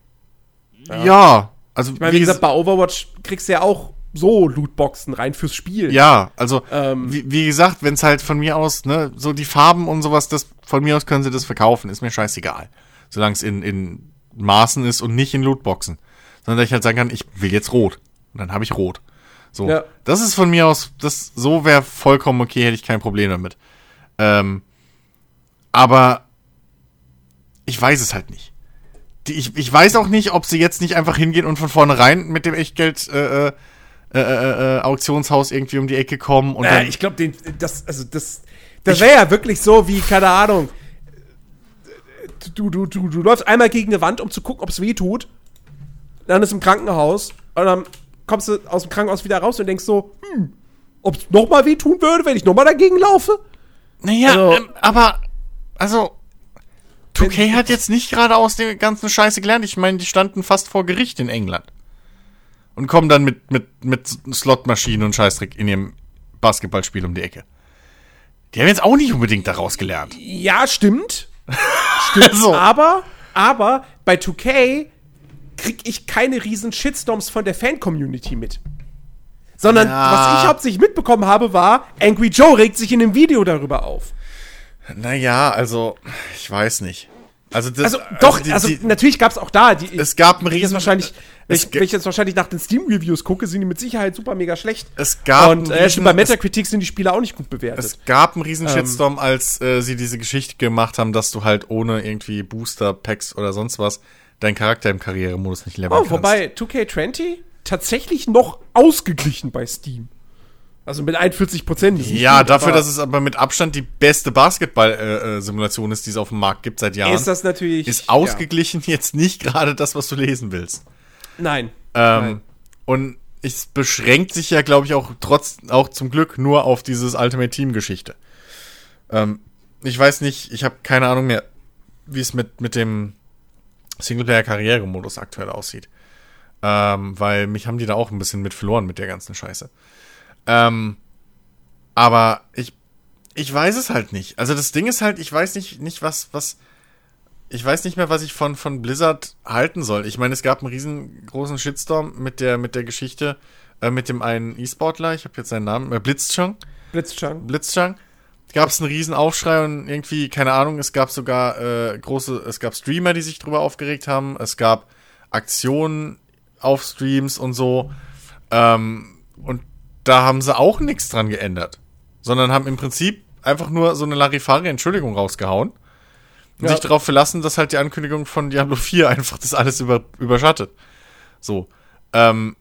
Ja, also Ich meine, wie gesagt, bei Overwatch kriegst du ja auch so Lootboxen rein fürs Spiel. Ja, also Ähm. wie, wie gesagt, wenn es halt von mir aus, ne, so die Farben und sowas, das von mir aus können sie das verkaufen, ist mir scheißegal. Solange es in, in Maßen ist und nicht in Lootboxen. Sondern dass ich halt sagen kann, ich will jetzt rot. Und dann habe ich rot. So. Ja. Das ist von mir aus, das so wäre vollkommen okay, hätte ich kein Problem damit. Ähm, aber ich weiß es halt nicht. Die, ich, ich weiß auch nicht, ob sie jetzt nicht einfach hingehen und von vornherein mit dem Echtgeld äh, äh, äh, äh, äh, Auktionshaus irgendwie um die Ecke kommen und Äh, ich glaube, das, also das, das wäre ja wirklich so wie, keine Ahnung. Du, du, du, du läufst einmal gegen eine Wand, um zu gucken, ob es weh tut. Dann ist im Krankenhaus und dann kommst du aus dem Krankenhaus wieder raus und denkst so, hm, ob es nochmal weh tun würde, wenn ich nochmal dagegen laufe? Naja, Also- ähm, aber, also, 2K hat jetzt nicht gerade aus der ganzen Scheiße gelernt. Ich meine, die standen fast vor Gericht in England. Und kommen dann mit, mit, mit Slotmaschinen und Scheißtrick in ihrem Basketballspiel um die Ecke. Die haben jetzt auch nicht unbedingt daraus gelernt. Ja, stimmt. Stimmt. So. Aber, aber bei 2K krieg ich keine riesen Shitstorms von der Fan-Community mit. Sondern Ja. was ich hauptsächlich mitbekommen habe, war, Angry Joe regt sich in einem Video darüber auf. Naja, also, ich weiß nicht. Also, das, Also doch, also die, natürlich gab es auch da, die, es gab einen riesen, wahrscheinlich, wenn ich, wenn ich jetzt wahrscheinlich nach den Steam-Reviews gucke, sind die mit Sicherheit super mega schlecht. es gab Und äh, riesen- bei Metacritic sind die Spiele auch nicht gut bewertet. Es gab einen riesen Ähm. Shitstorm, als äh, sie diese Geschichte gemacht haben, dass du halt ohne irgendwie Booster, Packs oder sonst was deinen Charakter im Karrieremodus nicht leveln Oh, kannst. wobei 2K20 tatsächlich noch ausgeglichen bei Steam. Also mit 41 Prozent. Ja, dafür, dass es aber mit Abstand die beste Basketball-Simulation ist, die es auf dem Markt gibt seit Jahren, ist das natürlich ist ausgeglichen jetzt nicht gerade das, was du lesen willst. Nein. Ähm, Nein. und es beschränkt sich ja, glaube ich, auch trotz, auch zum Glück nur auf dieses Ultimate Team-Geschichte. Ähm, ich weiß nicht, ich habe keine Ahnung mehr, wie es mit, mit dem Singleplayer-Karrieremodus aktuell aussieht. Ähm, weil mich haben die da auch ein bisschen mit verloren mit der ganzen Scheiße. Ähm, aber ich, ich weiß es halt nicht. Also das Ding ist halt, ich weiß nicht, nicht was, was, ich weiß nicht mehr, was ich von, von Blizzard halten soll. Ich meine, es gab einen riesengroßen Shitstorm mit der, mit der Geschichte, äh, mit dem einen E-Sportler, ich habe jetzt seinen Namen, äh, Blitzchung, Blitzchung. Blitzchung. Gab es einen riesen Aufschrei und irgendwie, keine Ahnung, es gab sogar äh, große, es gab Streamer, die sich drüber aufgeregt haben, es gab Aktionen auf Streams und so. Ähm, und da haben sie auch nichts dran geändert. Sondern haben im Prinzip einfach nur so eine Larifari-Entschuldigung rausgehauen. Und Ja. sich darauf verlassen, dass halt die Ankündigung von Diablo 4 einfach das alles über, überschattet. So. Ähm,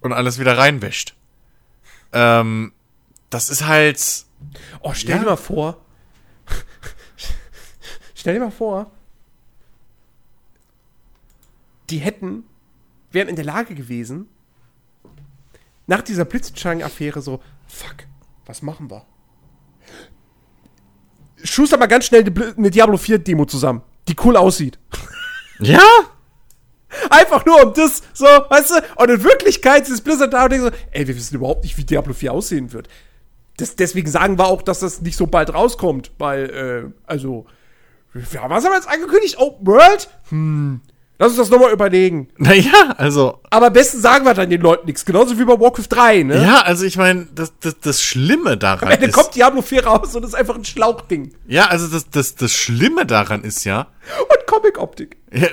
und alles wieder reinwäscht. Ähm, das ist halt. Oh, stell Ja. dir mal vor. stell dir mal vor. Die hätten, wären in der Lage gewesen, nach dieser Blitzchang-Affäre so, fuck, was machen wir? Schuster mal ganz schnell eine Bl- eine Diablo 4 Demo zusammen, die cool aussieht. Ja? Einfach nur um das, so, weißt du? Und in Wirklichkeit ist Blizzard da und denkt so, ey, wir wissen überhaupt nicht, wie Diablo 4 aussehen wird. Das, deswegen sagen wir auch, dass das nicht so bald rauskommt, weil, äh, also, ja, was haben wir jetzt angekündigt? Open World? Hm, lass uns das nochmal überlegen. Naja, also. Aber am besten sagen wir dann den Leuten nichts, genauso wie bei Warcraft 3, ne? Ja, also ich meine, das, das, das Schlimme daran Am Ende ist. kommt Diablo 4 raus und ist einfach ein Schlauchding. Ja, also das, das, das Schlimme daran ist ja, Und Comic-Optik. ja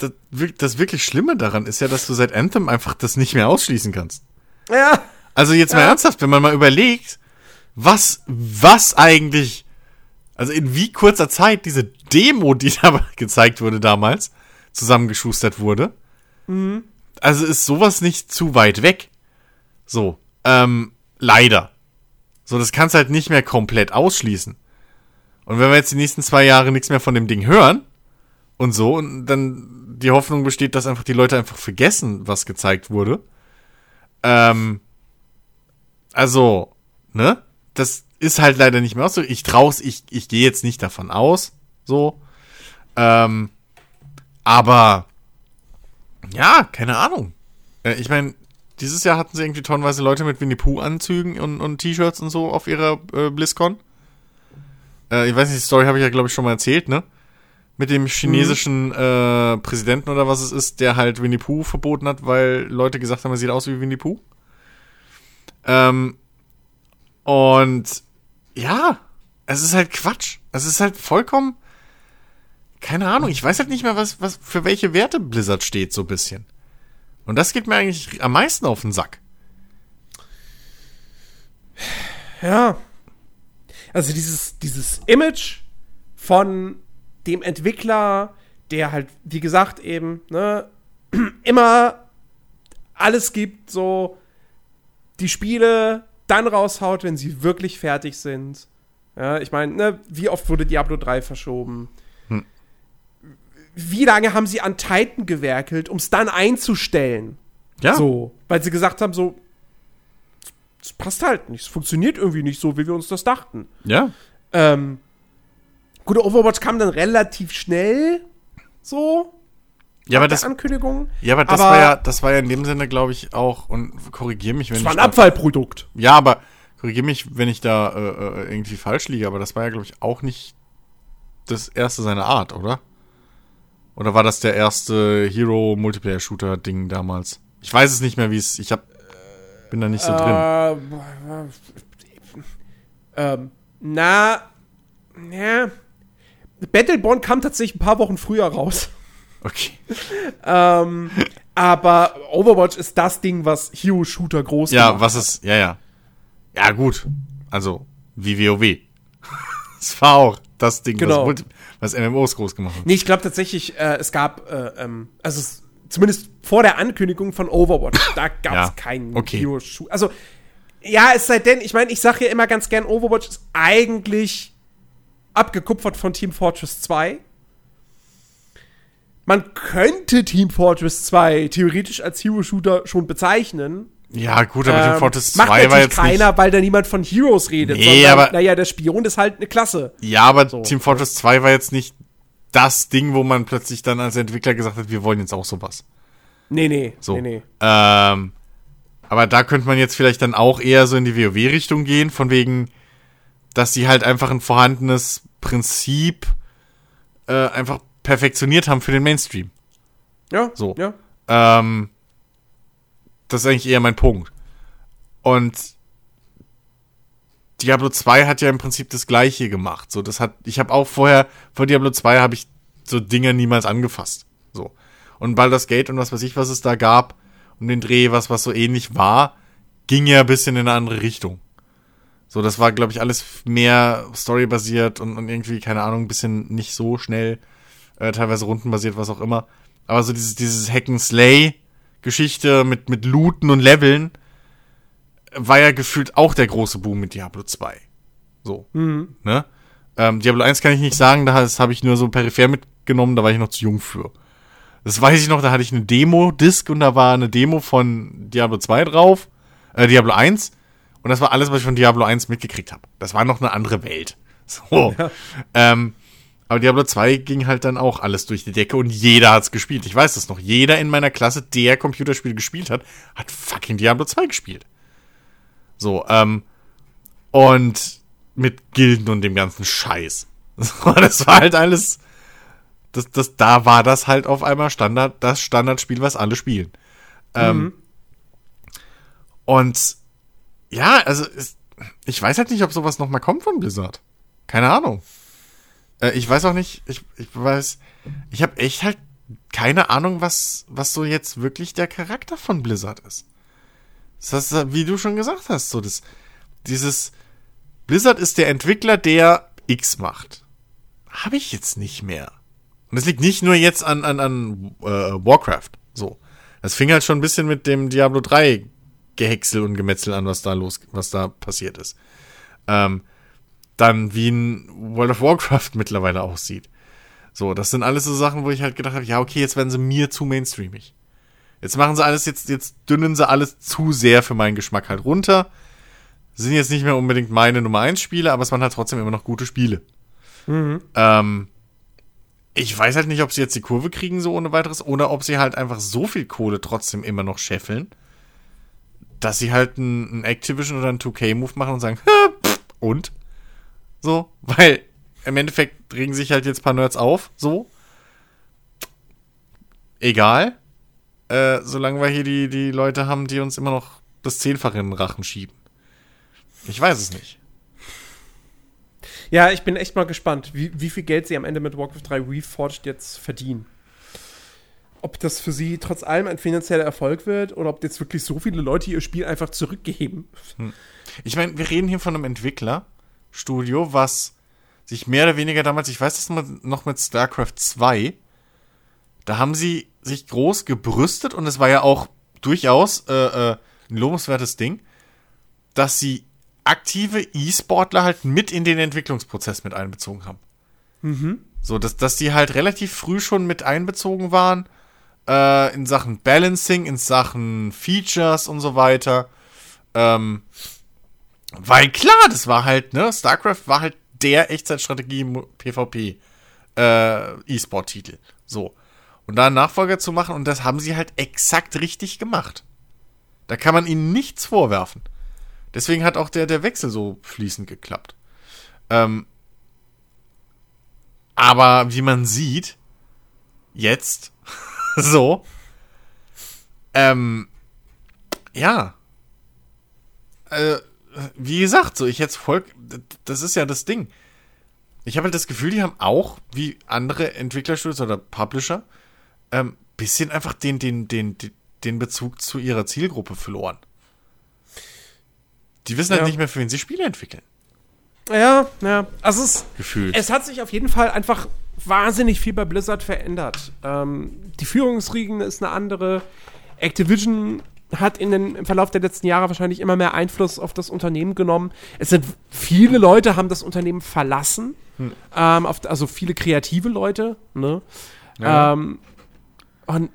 das, das wirklich Schlimme daran ist ja, dass du seit Anthem einfach das nicht mehr ausschließen kannst. Ja. Also jetzt mal Ja. ernsthaft, wenn man mal überlegt, was, was eigentlich, also in wie kurzer Zeit diese Demo, die da gezeigt wurde damals, zusammengeschustert wurde. Also ist sowas nicht zu weit weg. So, ähm, leider. So, das kannst halt nicht mehr komplett ausschließen. Und wenn wir jetzt die nächsten zwei Jahre nichts mehr von dem Ding hören und so, und dann die Hoffnung besteht, dass einfach die Leute einfach vergessen, was gezeigt wurde. Ähm, also, ne? Das ist halt leider nicht mehr so. Ich trau's, ich, ich gehe jetzt nicht davon aus, so. Ähm, aber, ja, keine Ahnung. Äh, ich meine, dieses Jahr hatten sie irgendwie tonnenweise Leute mit Winnie Pooh-Anzügen und, und T-Shirts und so auf ihrer äh, BlizzCon. Äh, ich weiß nicht, die Story habe ich ja, glaube ich, schon mal erzählt, ne? Mit dem chinesischen äh, Präsidenten oder was es ist, der halt Winnie Pooh verboten hat, weil Leute gesagt haben, er sieht aus wie Winnie Pooh. Ähm, und ja, es ist halt Quatsch. Es ist halt vollkommen. Keine Ahnung, ich weiß halt nicht mehr, was, was für welche Werte Blizzard steht, so ein bisschen. Und das geht mir eigentlich am meisten auf den Sack. Ja. Also dieses, dieses Image von dem Entwickler, der halt, wie gesagt, eben, ne, immer alles gibt, so die Spiele dann raushaut, wenn sie wirklich fertig sind. Ja, ich meine, ne, wie oft wurde Diablo 3 verschoben? Wie lange haben sie an Titan gewerkelt, um es dann einzustellen? Ja. So, weil sie gesagt haben, so, es passt halt nicht, es funktioniert irgendwie nicht so, wie wir uns das dachten. Ja. Ähm, Gut, Overwatch kam dann relativ schnell. So. Ja, aber das, Ankündigung. ja, aber das aber- war ja, das war ja in dem Sinne, glaube ich, auch, und korrigier mich, wenn Das ich war ein da- Abfallprodukt. Ja, aber korrigier mich, wenn ich da äh, äh, irgendwie falsch liege, aber das war ja, glaube ich, auch nicht das erste seiner Art, oder? Oder war das der erste Hero-Multiplayer-Shooter-Ding damals? Ich weiß es nicht mehr, wie es. Ich hab, bin da nicht so drin. Äh, ähm, na, ja. Battleborn kam tatsächlich ein paar Wochen früher raus. Okay. Ähm, aber Overwatch ist das Ding, was Hero-Shooter groß Ja, gemacht was ist. Ja, ja. Ja, gut. Also, wie WoW. Es war auch das Ding, Genau. was, was MMOs groß gemacht hat. Nee, ich glaube tatsächlich, äh, es gab, äh, ähm, also es, zumindest vor der Ankündigung von Overwatch, da gab es Ja, keinen okay. Hero-Shooter. Also, ja, es sei denn, ich meine, ich sage ja immer ganz gern, Overwatch ist eigentlich abgekupfert von Team Fortress 2. Man könnte Team Fortress 2 theoretisch als Hero-Shooter schon bezeichnen. Ja, gut, aber Team Ähm, Fortress macht 2 war natürlich jetzt keiner, weil da niemand von Heroes redet. Nee, sondern, aber- naja, der Spion ist halt eine Klasse. nicht. Ja, aber So. Team Fortress 2 war jetzt nicht das Ding, wo man plötzlich dann als Entwickler gesagt hat, wir wollen jetzt auch sowas. Nee, nee, So. nee, nee. Ähm, aber da könnte man jetzt vielleicht dann auch eher so in die WoW-Richtung gehen, von wegen, dass sie halt einfach ein vorhandenes Prinzip äh, einfach perfektioniert haben für den Mainstream. Ja, So. ja. Ähm, das ist eigentlich eher mein Punkt. Und Diablo 2 hat ja im Prinzip das gleiche gemacht. So, das hat, ich habe auch vorher, vor Diablo 2 habe ich so Dinge niemals angefasst. So. Und Baldur's Gate und was weiß ich, was es da gab, um den Dreh, was, was so ähnlich war, ging ja ein bisschen in eine andere Richtung. So, das war, glaube ich, alles mehr storybasiert und, und irgendwie, keine Ahnung, ein bisschen nicht so schnell, äh, teilweise rundenbasiert, was auch immer. Aber so dieses, dieses Hack-and-Slay-Geschichte mit, mit Looten und Leveln war ja gefühlt auch der große Boom mit Diablo 2. So. Ne? Ähm, Diablo 1 kann ich nicht sagen, das habe ich nur so peripher mitgenommen, da war ich noch zu jung für. Das weiß ich noch, da hatte ich eine Demo-Disc und da war eine Demo von Diablo 2 drauf, äh, Diablo 1. Und das war alles, was ich von Diablo 1 mitgekriegt habe. Das war noch eine andere Welt. So. Ähm, aber Diablo 2 ging halt dann auch alles durch die Decke und jeder hat's gespielt. Ich weiß das noch. Jeder in meiner Klasse, der Computerspiel gespielt hat, hat fucking Diablo 2 gespielt. So, ähm, und mit Gilden und dem ganzen Scheiß. Das war halt alles, das, das, da war das halt auf einmal Standard, das Standardspiel, was alle spielen. Ähm, und ja, also es, ich weiß halt nicht, ob sowas noch mal kommt von Blizzard. Keine Ahnung. Äh, ich weiß auch nicht, ich, ich weiß, ich habe echt halt keine Ahnung, was, was so jetzt wirklich der Charakter von Blizzard ist. Das ist, wie du schon gesagt hast, so das, dieses Blizzard ist der Entwickler, der X macht. Habe ich jetzt nicht mehr. Und das liegt nicht nur jetzt an, an, an äh, Warcraft. So. Das fing halt schon ein bisschen mit dem Diablo 3 Gehäcksel und Gemetzel an, was da los, was da passiert ist. Ähm, dann wie ein World of Warcraft mittlerweile aussieht. So, das sind alles so Sachen, wo ich halt gedacht habe, ja, okay, jetzt werden sie mir zu mainstreamig. Jetzt machen sie alles, jetzt, jetzt dünnen sie alles zu sehr für meinen Geschmack halt runter. Sind jetzt nicht mehr unbedingt meine Nummer 1 Spiele, aber es waren halt trotzdem immer noch gute Spiele. Ähm, ich weiß halt nicht, ob sie jetzt die Kurve kriegen, so ohne weiteres, oder ob sie halt einfach so viel Kohle trotzdem immer noch scheffeln, dass sie halt ein, ein Activision oder ein 2K-Move machen und sagen, "Ha, pff, und? So, weil im Endeffekt regen sich halt jetzt ein paar Nerds auf, so. Egal. Äh, solange wir hier die, die Leute haben, die uns immer noch das Zehnfache in den Rachen schieben. Ich weiß es nicht. Ja, ich bin echt mal gespannt, wie, wie viel Geld sie am Ende mit Warcraft 3 Reforged jetzt verdienen. Ob das für sie trotz allem ein finanzieller Erfolg wird oder ob jetzt wirklich so viele Leute ihr Spiel einfach zurückgeben. Ich meine, wir reden hier von einem Entwicklerstudio, was sich mehr oder weniger damals, ich weiß das noch mit StarCraft 2, da haben sie sich groß gebrüstet und es war ja auch durchaus äh, äh, ein lobenswertes Ding, dass sie aktive E-Sportler halt mit in den Entwicklungsprozess mit einbezogen haben. So, dass, dass die halt relativ früh schon mit einbezogen waren äh, in Sachen Balancing, in Sachen Features und so weiter. Ähm, weil klar, das war halt, ne, StarCraft war halt der Echtzeitstrategie PvP äh. So. Und da einen Nachfolger zu machen, und das haben sie halt exakt richtig gemacht. Da kann man ihnen nichts vorwerfen. Deswegen hat auch der, der Wechsel so fließend geklappt. Ähm, aber wie man sieht, jetzt, so, ähm, ja, äh, wie gesagt, so, ich jetzt voll, das ist ja das Ding. Ich habe halt das Gefühl, die haben auch, wie andere Entwicklerstudios oder Publisher, ähm, bisschen einfach den, den, den, den Bezug zu ihrer Zielgruppe verloren. Die wissen halt nicht mehr, für wen sie Spiele entwickeln. Ja, ja. Also es, Gefühlt. es hat sich auf jeden Fall einfach wahnsinnig viel bei Blizzard verändert. Ähm, die Führungsriegen ist eine andere. Activision hat in den, im Verlauf der letzten Jahre wahrscheinlich immer mehr Einfluss auf das Unternehmen genommen. Es sind viele Leute haben das Unternehmen verlassen, hm. ähm, auf, also viele kreative Leute. Ne? Ja. Ähm, und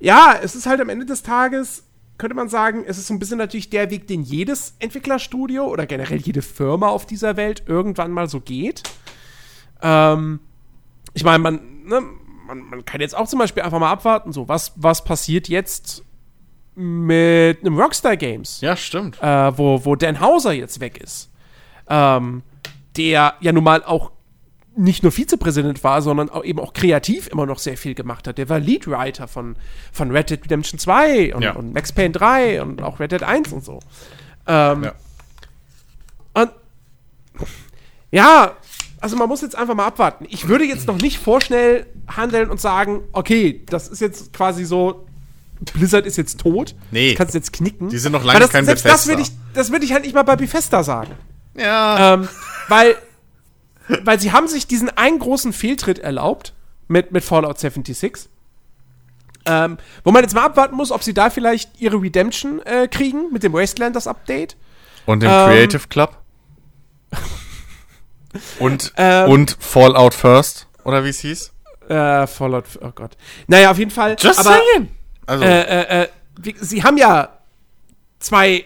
ja, es ist halt am Ende des Tages könnte man sagen, es ist so ein bisschen natürlich der Weg, den jedes Entwicklerstudio oder generell jede Firma auf dieser Welt irgendwann mal so geht. Ähm, ich meine, man, ne, man, man, kann jetzt auch zum Beispiel einfach mal abwarten, so, was, was passiert jetzt mit einem Rockstar Games? Ja, stimmt. Äh, wo, wo Dan Hauser jetzt weg ist. Ähm, der ja nun mal auch nicht nur Vizepräsident war, sondern auch eben auch kreativ immer noch sehr viel gemacht hat. Der war Leadwriter von, von Red Dead Redemption 2 und, ja. und Max Payne 3 und auch Red Dead 1 und so. Ähm, ja. Und ja, also man muss jetzt einfach mal abwarten. Ich würde jetzt noch nicht vorschnell handeln und sagen, okay, das ist jetzt quasi so, Blizzard ist jetzt tot. Nee. kannst jetzt knicken. Die sind noch lange das, kein selbst Bethesda. Das würde ich, das würd ich halt nicht mal bei Bethesda sagen. Ja. Ähm, weil weil sie haben sich diesen einen großen Fehltritt erlaubt mit, mit Fallout 76. Ähm, wo man jetzt mal abwarten muss, ob sie da vielleicht ihre Redemption äh, kriegen mit dem Wastelanders Update. Und dem ähm, Creative Club. und, ähm, und Fallout First, oder wie es hieß? Äh, Fallout, oh Gott. Naja, auf jeden Fall. Just aber, saying. Also. Äh, äh, äh sie haben ja zwei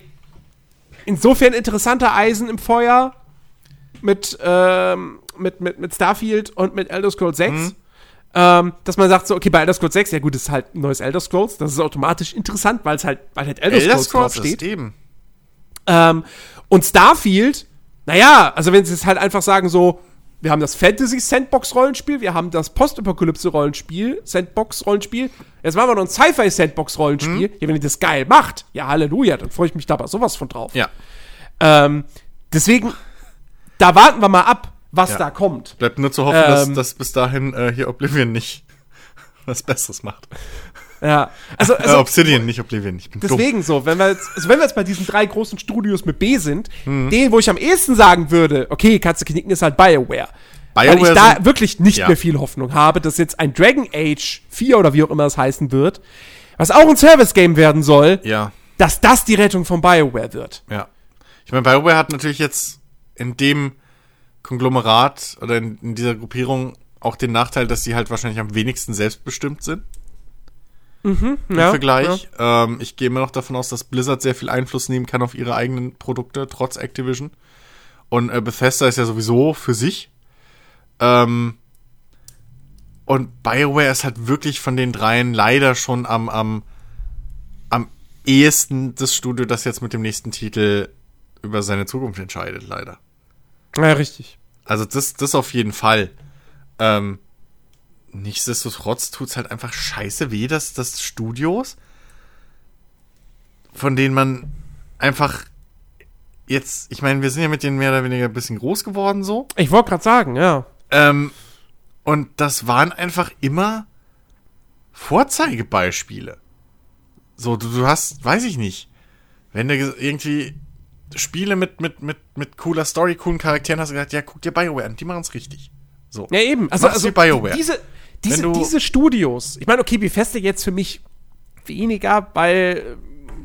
insofern interessante Eisen im Feuer mit, ähm, mit, mit, mit Starfield und mit Elder Scrolls 6. Mhm. Ähm, dass man sagt so, okay, bei Elder Scrolls 6, ja gut, das ist halt ein neues Elder Scrolls, das ist automatisch interessant, weil es halt, weil halt Elder, Elder Scrolls, Scrolls draufsteht. Eben. Ähm, und Starfield, naja, also wenn sie es halt einfach sagen so, wir haben das Fantasy Sandbox Rollenspiel, wir haben das Postapokalypse Rollenspiel, Sandbox Rollenspiel, jetzt machen wir noch ein Sci-Fi Sandbox Rollenspiel. Mhm. Ja, wenn ihr das geil macht, ja Halleluja, dann freue ich mich da aber sowas von drauf. Ja. Ähm, deswegen da warten wir mal ab, was ja. da kommt. Bleibt nur zu hoffen, ähm, dass, dass bis dahin äh, hier Oblivion nicht was Besseres macht. Ja, also, also äh, Obsidian, nicht Oblivion. Ich bin deswegen dumm. so, wenn wir jetzt, also wenn wir jetzt bei diesen drei großen Studios mit B sind, mhm. den, wo ich am ehesten sagen würde, okay, du knicken, ist halt BioWare. BioWare weil ich da sind, wirklich nicht ja. mehr viel Hoffnung habe, dass jetzt ein Dragon Age 4 oder wie auch immer es heißen wird, was auch ein Service-Game werden soll, ja. dass das die Rettung von BioWare wird. Ja. Ich meine, BioWare hat natürlich jetzt in dem Konglomerat oder in, in, dieser Gruppierung auch den Nachteil, dass sie halt wahrscheinlich am wenigsten selbstbestimmt sind. Mhm, Im ja, Vergleich. Ja. Ähm, ich gehe immer noch davon aus, dass Blizzard sehr viel Einfluss nehmen kann auf ihre eigenen Produkte, trotz Activision. Und äh, Bethesda ist ja sowieso für sich. Ähm, und BioWare ist halt wirklich von den dreien leider schon am, am, am ehesten das Studio, das jetzt mit dem nächsten Titel über seine Zukunft entscheidet, leider. Ja, richtig. Also das, das auf jeden Fall. Ähm, nichtsdestotrotz tut es halt einfach scheiße weh, dass das Studios, von denen man einfach jetzt, ich meine, wir sind ja mit denen mehr oder weniger ein bisschen groß geworden so. Ich wollte gerade sagen, ja. Ähm, und das waren einfach immer Vorzeigebeispiele. So, du, du hast, weiß ich nicht, wenn du irgendwie Spiele mit, mit, mit, mit cooler Story, coolen Charakteren hast du gesagt, ja, guck dir BioWare an, die machen es richtig. So. Ja, eben. Also, also BioWare. diese, diese, diese Studios, ich meine, okay, Bethesda jetzt für mich weniger, weil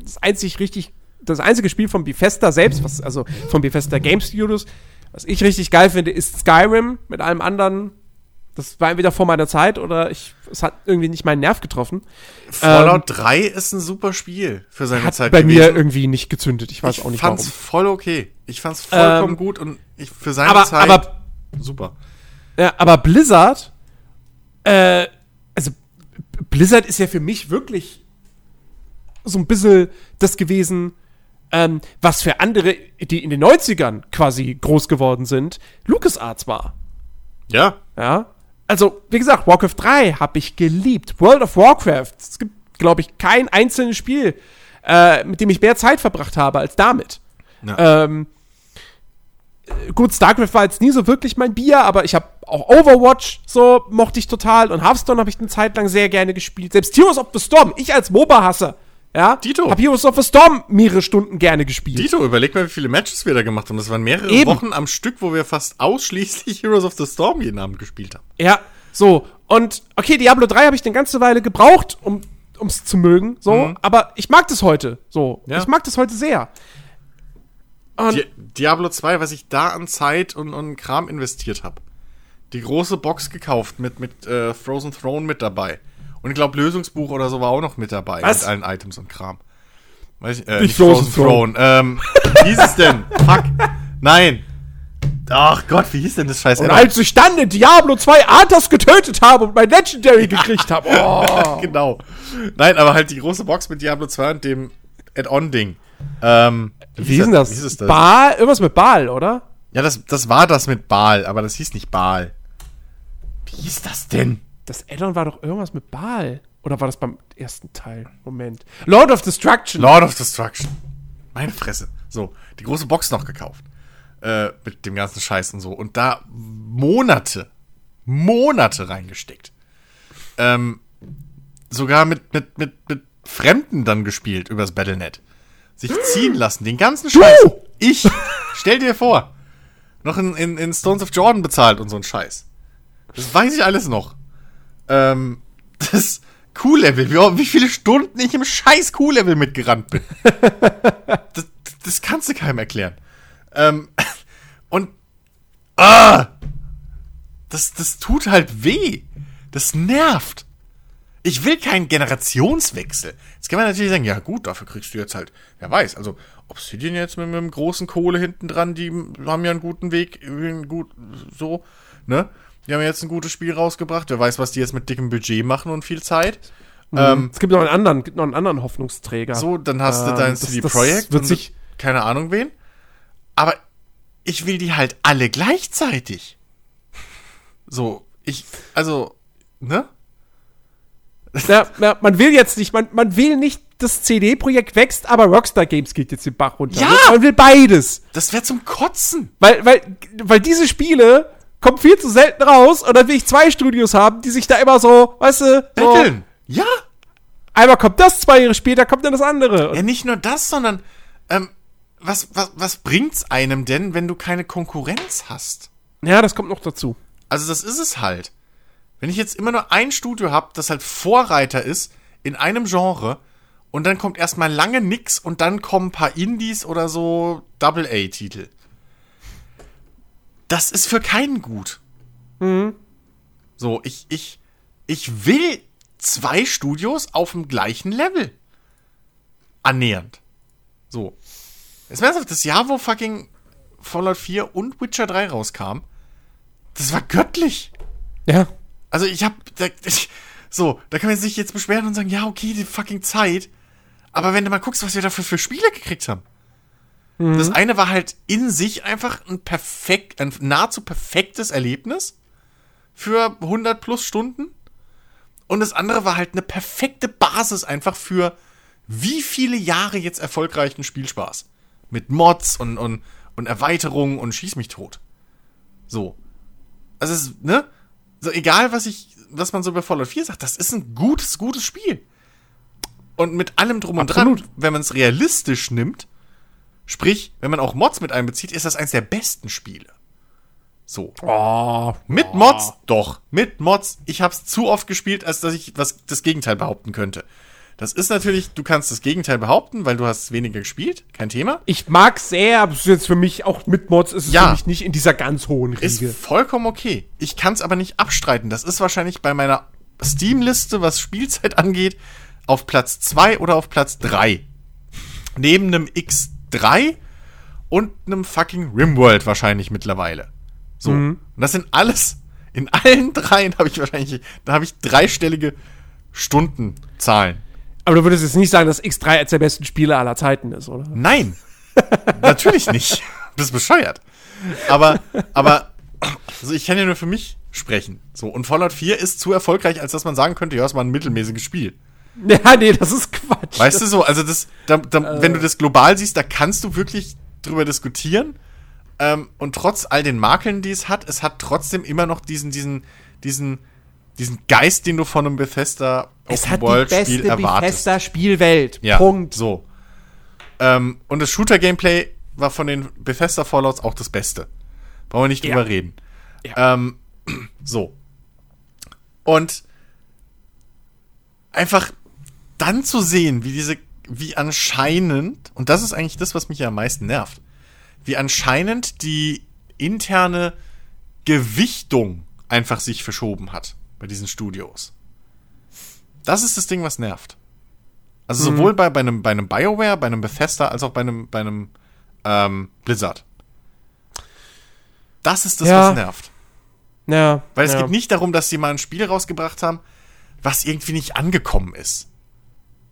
das einzig richtig, das einzige Spiel von Bethesda selbst, was, also von Bethesda Game Studios, was ich richtig geil finde, ist Skyrim mit allem anderen Das war entweder vor meiner Zeit oder ich, es hat irgendwie nicht meinen Nerv getroffen. Fallout 3 ist ein super Spiel für seine Hat Zeit bei mir irgendwie nicht gezündet. Ich weiß ich auch nicht fand's warum. voll okay. Ich fand's vollkommen Ähm, gut und ich, für seine Aber, Zeit aber super. Ja, aber Blizzard, äh, also Blizzard ist ja für mich wirklich so ein bisschen das gewesen, ähm, was für andere, die in den 90ern quasi groß geworden sind, LucasArts war. Ja, Ja. Also, wie gesagt, Warcraft 3 habe ich geliebt. World of Warcraft. Es gibt, glaube ich, kein einzelnes Spiel, äh, mit dem ich mehr Zeit verbracht habe als damit. Ja. Ähm, äh, gut, StarCraft war jetzt nie so wirklich mein Bier, aber ich habe auch Overwatch so mochte ich total und Hearthstone habe ich eine Zeit lang sehr gerne gespielt. Selbst Heroes of the Storm, ich als MOBA-Hasser, ja, Dito. habe Heroes of the Storm mehrere Stunden gerne gespielt. Dito, überleg mal, wie viele Matches wir da gemacht haben. Das waren mehrere Eben. Wochen am Stück, wo wir fast ausschließlich Heroes of the Storm jeden Abend gespielt haben. Ja, so. Und okay, Diablo 3 habe ich eine ganze Weile gebraucht, um ums zu mögen, so, aber ich mag das heute, so. Ja. Ich mag das heute sehr. Di Diablo 2, was ich da an Zeit und, und Kram investiert habe. Die große Box gekauft mit, mit äh, Frozen Throne mit dabei. Und ich glaube, Lösungsbuch oder so war auch noch mit dabei. Was? Mit allen Items und Kram. Weiß ich, äh, Nicht Frozen Throne. Ähm, wie hieß es denn? Fuck. Nein. Ach Gott, wie hieß denn das scheiß und als ich dann in Diablo 2 Arthas getötet habe und mein Legendary gekriegt habe, oh. Genau. Nein, aber halt die große Box mit Diablo 2 und dem Add-on-Ding. Ähm, Wie ist denn das? Wie hieß das? Baal, irgendwas mit Baal, oder? ja, das, das war das mit Baal, aber das hieß nicht Baal. Wie hieß das denn? Das Addon war doch irgendwas mit Baal. Oder war das beim ersten Teil? Moment. Lord of Destruction. Lord of Destruction. Meine Fresse. So, die große Box noch gekauft. Äh, mit dem ganzen Scheiß und so. Und da Monate, Monate reingesteckt. Ähm, sogar mit, mit, mit, mit Fremden dann gespielt übers Battlenet. Sich ziehen lassen, den ganzen Scheiß. Ich, stell dir vor, noch in, in, in Stones of Jordan bezahlt und so ein Scheiß. Das weiß ich alles noch. Ähm, das Q-Level, wie, wie viele Stunden ich im scheiß Q-Level mitgerannt bin. das, das kannst du keinem erklären. Ähm, und ah, das, das tut halt weh. Das nervt. Ich will keinen Generationswechsel. Jetzt kann man natürlich sagen, ja gut, dafür kriegst du jetzt halt, wer weiß, also Obsidian jetzt mit, mit einem großen Kohle hinten dran, die haben ja einen guten Weg, gut, so, ne? Die haben jetzt ein gutes Spiel rausgebracht. Wer weiß, was die jetzt mit dickem Budget machen und viel Zeit. Ähm, es gibt noch einen anderen, gibt noch einen anderen Hoffnungsträger. so, dann hast du Ähm, dein CD Projekt wird und sich- keine Ahnung wen. Aber ich will die halt alle gleichzeitig. So, ich, also, ne? Ja, ja, man will jetzt nicht, man, man will nicht, das CD-Projekt wächst, aber Rockstar Games geht jetzt den Bach runter. Ja! Man will beides. Das wäre zum Kotzen. Weil, weil, weil diese Spiele kommen viel zu selten raus und dann will ich zwei Studios haben, die sich da immer so, weißt du, so, Betteln. Ja. einmal kommt das, zwei Jahre später kommt dann das andere. Ja, nicht nur das, sondern, ähm, was, was, was bringt's einem denn, wenn du keine Konkurrenz hast? Ja, das kommt noch dazu. Also das ist es halt. Wenn ich jetzt immer nur ein Studio habe, das halt Vorreiter ist in einem Genre und dann kommt erstmal lange nix und dann kommen ein paar Indies oder so Double-A-Titel. Das ist für keinen gut. So, ich, ich, ich will zwei Studios auf dem gleichen Level. Annähernd. So. Jetzt ernsthaft, das Jahr, wo fucking Fallout 4 und Witcher 3 rauskam, das war göttlich. Ja. Also ich hab, da, ich, so, da kann man sich jetzt beschweren und sagen, ja, okay, die fucking Zeit. Aber wenn du mal guckst, was wir dafür für Spiele gekriegt haben. Das eine war halt in sich einfach ein perfekt, ein nahezu perfektes Erlebnis für 100 plus Stunden. Und das andere war halt eine perfekte Basis einfach für wie viele Jahre jetzt erfolgreichen Spielspaß. Mit Mods und, und, und Erweiterungen und schieß mich tot. So. Also es ist, ne? So, egal was ich, was man so bei Fallout 4 sagt, das ist ein gutes, gutes Spiel. Und mit allem drum und Absolut. dran, wenn man es realistisch nimmt, sprich, wenn man auch Mods mit einbezieht, ist das eins der besten Spiele. So. Oh, Mit Mods? Doch. Mit Mods. Ich hab's zu oft gespielt, als dass ich was das Gegenteil behaupten könnte. Das ist natürlich, du kannst das Gegenteil behaupten, weil du hast weniger gespielt, kein Thema. Ich mag sehr, aber es ist jetzt für mich auch mit Mods ist es Ja. für mich nicht in dieser ganz hohen Ist Riege. vollkommen okay. Ich kann es aber nicht abstreiten. Das ist wahrscheinlich bei meiner Steam-Liste, was Spielzeit angeht, auf Platz 2 oder auf Platz 3. Neben einem X3 und einem fucking Rimworld wahrscheinlich mittlerweile. So. Und das sind alles, in allen dreien habe ich wahrscheinlich, da habe ich dreistellige Stundenzahlen. Aber du würdest jetzt nicht sagen, dass X3 als der besten Spiele aller Zeiten ist, oder? Nein, natürlich nicht. Du bist bescheuert. Aber, aber, also ich kann ja nur für mich sprechen. So, und Fallout 4 ist zu erfolgreich, als dass man sagen könnte, ja, es war ein mittelmäßiges Spiel. Ja, nee, das ist Quatsch. Weißt du so, also das, da, da, wenn du das global siehst, da kannst du wirklich drüber diskutieren. Ähm, und trotz all den Makeln, die es hat, es hat trotzdem immer noch diesen, diesen, diesen, diesen Geist, den du von einem Bethesda es hat die Open-World-Spiel beste erwartest. Bethesda-Spielwelt. Ja, Punkt. So. Ähm, und das Shooter-Gameplay war von den Bethesda Fallouts auch das Beste. Brauchen wir nicht Ja. drüber reden. Ja. Ähm, so. Und einfach dann zu sehen, wie diese, wie anscheinend, und das ist eigentlich das, was mich ja am meisten nervt, wie anscheinend die interne Gewichtung einfach sich verschoben hat bei diesen Studios. Das ist das Ding, was nervt. Also sowohl bei, bei, einem, bei einem BioWare, bei einem Bethesda, als auch bei einem, bei einem ähm, Blizzard. Das ist das, Ja. was nervt. Ja, Weil es ja. geht nicht darum, dass sie mal ein Spiel rausgebracht haben, was irgendwie nicht angekommen ist.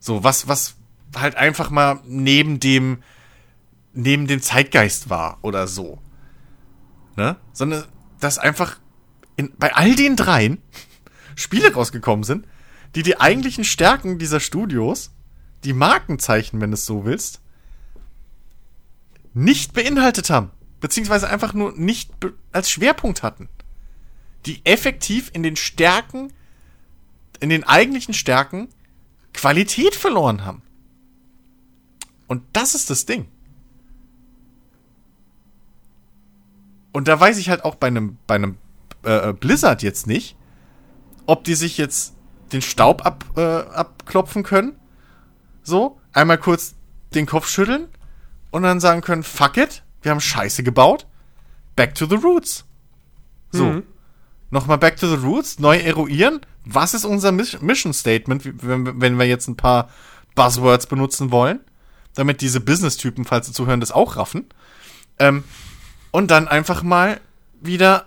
So, was, was halt einfach mal neben dem, neben dem Zeitgeist war oder so. Ne? Sondern, dass einfach in, bei all den dreien Spiele rausgekommen sind, die die eigentlichen Stärken dieser Studios, die Markenzeichen, wenn du es so willst, nicht beinhaltet haben. Beziehungsweise einfach nur nicht als Schwerpunkt hatten die effektiv in den Stärken, in den eigentlichen Stärken Qualität verloren haben. Und das ist das Ding. Und da weiß ich halt auch bei einem, bei einem äh, Blizzard jetzt nicht, ob die sich jetzt den Staub ab, äh, abklopfen können. So, einmal kurz den Kopf schütteln und dann sagen können, fuck it, wir haben Scheiße gebaut. Back to the roots. So Mhm. nochmal back to the roots, neu eruieren. Was ist unser Mis- Mission Statement, wenn wir jetzt ein paar Buzzwords benutzen wollen, damit diese Business-Typen, falls sie zuhören, das auch raffen. Ähm, und dann einfach mal wieder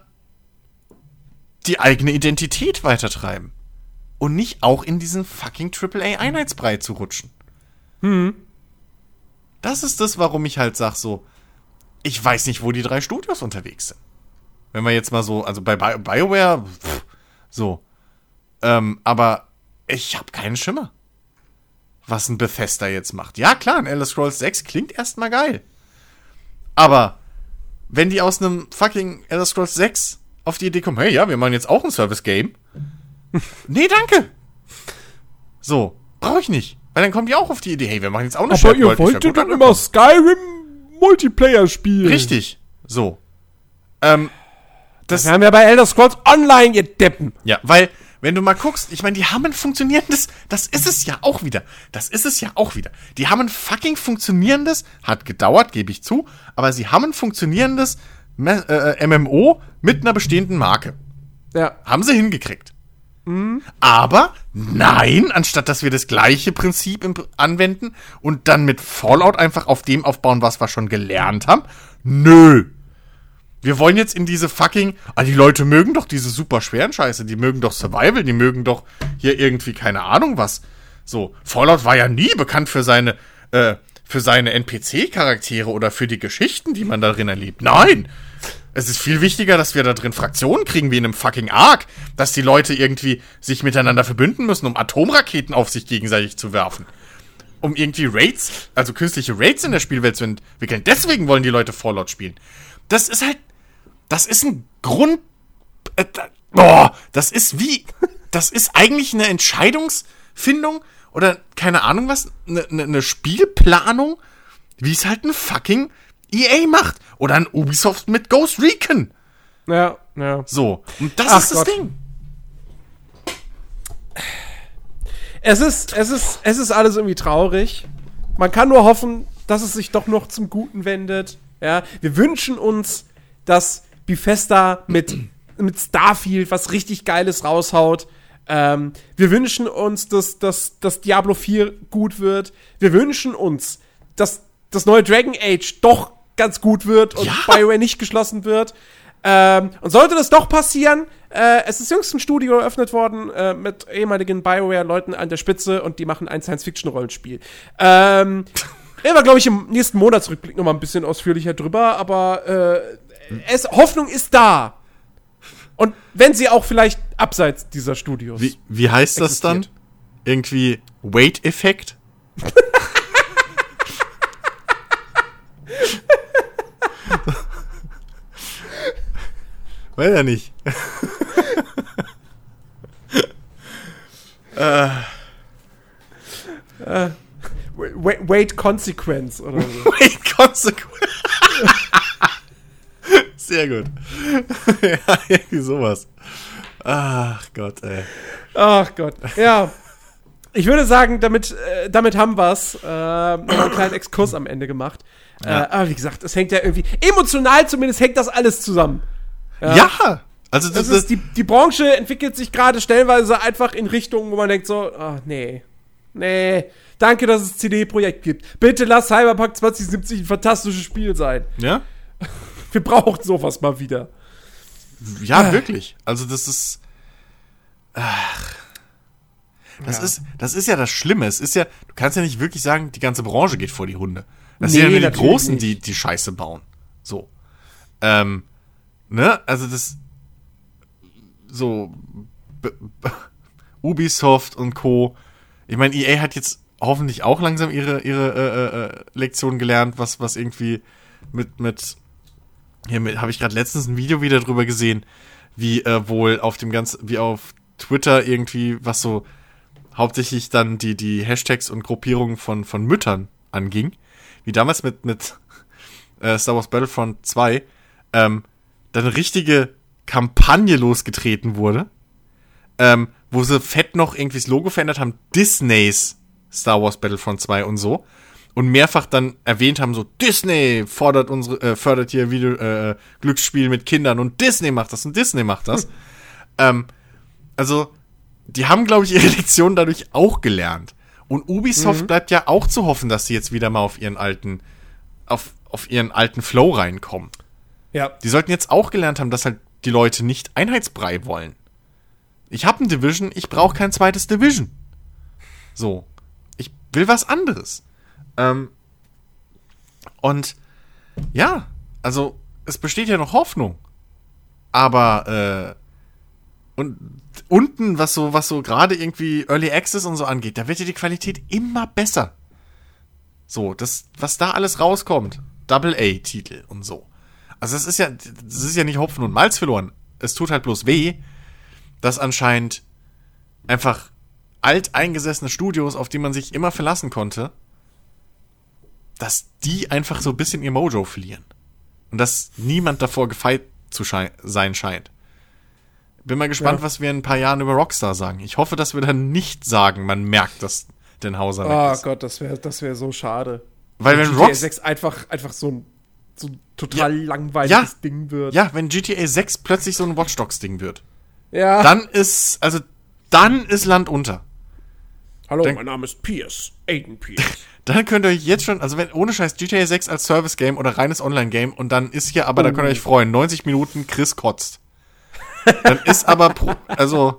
die eigene Identität weitertreiben. Und nicht auch in diesen fucking AAA-Einheitsbrei zu rutschen. Das ist das, warum ich halt sag so, ich weiß nicht, wo die drei Studios unterwegs sind. Wenn wir jetzt mal so, also bei Bi BioWare, pff, so. Ähm, aber ich habe keinen Schimmer, was ein Bethesda jetzt macht. Ja, klar, ein Elder Scrolls 6 klingt erstmal geil. Aber wenn die aus einem fucking Elder Scrolls 6 auf die Idee kommen, hey, ja, wir machen jetzt auch ein Service-Game. nee, danke. So, brauche ich nicht. Weil dann kommen die auch auf die Idee, hey, wir machen jetzt auch eine Aber ihr wolltet angekommen. immer Skyrim Multiplayer spielen. Richtig. So. Ähm, das, Das haben wir bei Elder Scrolls Online, ihr Deppen. Ja, weil, wenn du mal guckst, ich meine, die haben ein funktionierendes, das ist es ja auch wieder. Das ist es ja auch wieder. Die haben ein fucking funktionierendes, hat gedauert, gebe ich zu, aber sie haben ein funktionierendes MMO mit einer bestehenden Marke. Ja. Haben sie hingekriegt. Aber nein, anstatt dass wir das gleiche Prinzip im, anwenden und dann mit Fallout einfach auf dem aufbauen, was wir schon gelernt haben. Nö. Wir wollen jetzt in diese fucking. Ah, die Leute mögen doch diese super schweren Scheiße. Die mögen doch Survival, die mögen doch hier irgendwie keine Ahnung was. So, Fallout war ja nie bekannt für seine, äh, für seine NPC-Charaktere oder für die Geschichten, die man darin erlebt. Nein! Es ist viel wichtiger, dass wir da drin Fraktionen kriegen, wie in einem fucking Ark, dass die Leute irgendwie sich miteinander verbünden müssen, um Atomraketen auf sich gegenseitig zu werfen. Um irgendwie Raids, also künstliche Raids in der Spielwelt zu entwickeln. Deswegen wollen die Leute Fallout spielen. Das ist halt, das ist ein Grund, äh, boah, das ist wie, das ist eigentlich eine Entscheidungsfindung oder keine Ahnung was, eine, eine, eine Spielplanung, wie es halt ein fucking EA macht oder ein Ubisoft mit Ghost Recon. Ja, ja. So, und das Ach ist das Gott. Ding. es ist, es ist, es ist alles irgendwie traurig. Man kann nur hoffen, dass es sich doch noch zum Guten wendet. Ja, wir wünschen uns, dass Bethesda mit, mit Starfield was richtig Geiles raushaut. Ähm, wir wünschen uns, dass, dass, dass Diablo 4 gut wird. Wir wünschen uns, dass das neue Dragon Age doch ganz gut wird und Ja. BioWare nicht geschlossen wird. Ähm, und sollte das doch passieren, äh, es ist jüngst ein Studio eröffnet worden äh, mit ehemaligen BioWare-Leuten an der Spitze und die machen ein Science-Fiction-Rollenspiel. Ähm, reden wir, glaube ich, im nächsten Monatsrückblick noch mal ein bisschen ausführlicher drüber, aber äh, es, Hoffnung ist da. Und wenn sie auch vielleicht abseits dieser Studios. Wie, wie heißt das dann? Irgendwie Weight-Effekt? Weiß ja nicht. Wa- Wait Consequence oder so. Weight Consequence. Sehr gut. ja, irgendwie sowas. Ach Gott, ey. Ach Gott. Ja. Ich würde sagen, damit, äh, damit haben wir es. Äh, noch einen kleinen Exkurs am Ende gemacht. Ja. Äh, aber wie gesagt, es hängt ja irgendwie, emotional zumindest hängt das alles zusammen. Ja! Also das, Das ist, die, die Branche entwickelt sich gerade stellenweise einfach in Richtungen, wo man denkt so, ach nee, nee, danke, dass es CD-Projekt gibt. Bitte lass Cyberpunk 2070 ein fantastisches Spiel sein. ja? Wir brauchen sowas mal wieder. Ja, wirklich. Also das ist. Ach. Das Ja. ist, das ist ja das Schlimme. Es ist ja, du kannst ja nicht wirklich sagen, die ganze Branche geht vor die Hunde. Das Nee, sind ja nur die Großen, nicht. die, die Scheiße bauen. So. Ähm, ne? Also das, so, Ubisoft und Co. Ich meine, EA hat jetzt hoffentlich auch langsam ihre, ihre äh, äh, Lektion gelernt, was, was irgendwie mit, mit, hier habe ich gerade letztens ein Video wieder drüber gesehen, wie äh, wohl auf dem ganzen, wie auf Twitter irgendwie, was so hauptsächlich dann die, die Hashtags und Gruppierungen von, von Müttern anging. Wie damals mit, mit äh, Star Wars Battlefront 2, ähm, dann eine richtige Kampagne losgetreten wurde, ähm, wo sie fett noch irgendwie das Logo verändert haben, Disneys Star Wars Battlefront 2 und so. Und mehrfach dann erwähnt haben, so Disney fordert unsere, äh, fördert hier Video, äh, Glücksspiel mit Kindern und Disney macht das und Disney macht das. ähm, also, die haben, glaube ich, ihre Lektion dadurch auch gelernt. Und Ubisoft bleibt ja auch zu hoffen, dass sie jetzt wieder mal auf ihren alten, auf, auf ihren alten Flow reinkommen. Ja. Die sollten jetzt auch gelernt haben, dass halt die Leute nicht Einheitsbrei wollen. Ich habe ein Division, ich brauche kein zweites Division. So. Ich will was anderes. Ähm, und ja, also es besteht ja noch Hoffnung. Aber äh, und unten, was so, was so gerade irgendwie Early Access und so angeht, da wird ja die Qualität immer besser. So, das, was da alles rauskommt, Double A-Titel und so. Also das ist ja, das ist ja nicht Hopfen und Malz verloren. Es tut halt bloß weh, dass anscheinend einfach alteingesessene Studios, auf die man sich immer verlassen konnte, dass die einfach so ein bisschen ihr Mojo verlieren. Und dass niemand davor gefeit zu schei sein scheint. Bin mal gespannt, Ja. was wir in ein paar Jahren über Rockstar sagen. Ich hoffe, dass wir dann nicht sagen, man merkt, dass den Hauser weg Oh ist. Gott, das wäre das wär so schade. Weil wenn GTA Rocks 6 einfach, einfach so ein, so ein total Ja. langweiliges Ja. Ding wird. Ja, wenn GTA 6 plötzlich so ein Watch Dogs Ding wird, ja. dann ist, also, dann ist Land unter. Hallo, Denk- mein Name ist Pierce. Aiden Pierce. Dann könnt ihr euch jetzt schon, also wenn, ohne Scheiß, GTA 6 als Service-Game oder reines Online-Game und dann ist hier, aber da könnt ihr euch freuen, 90 Minuten Chris kotzt. Dann ist aber, pro, also,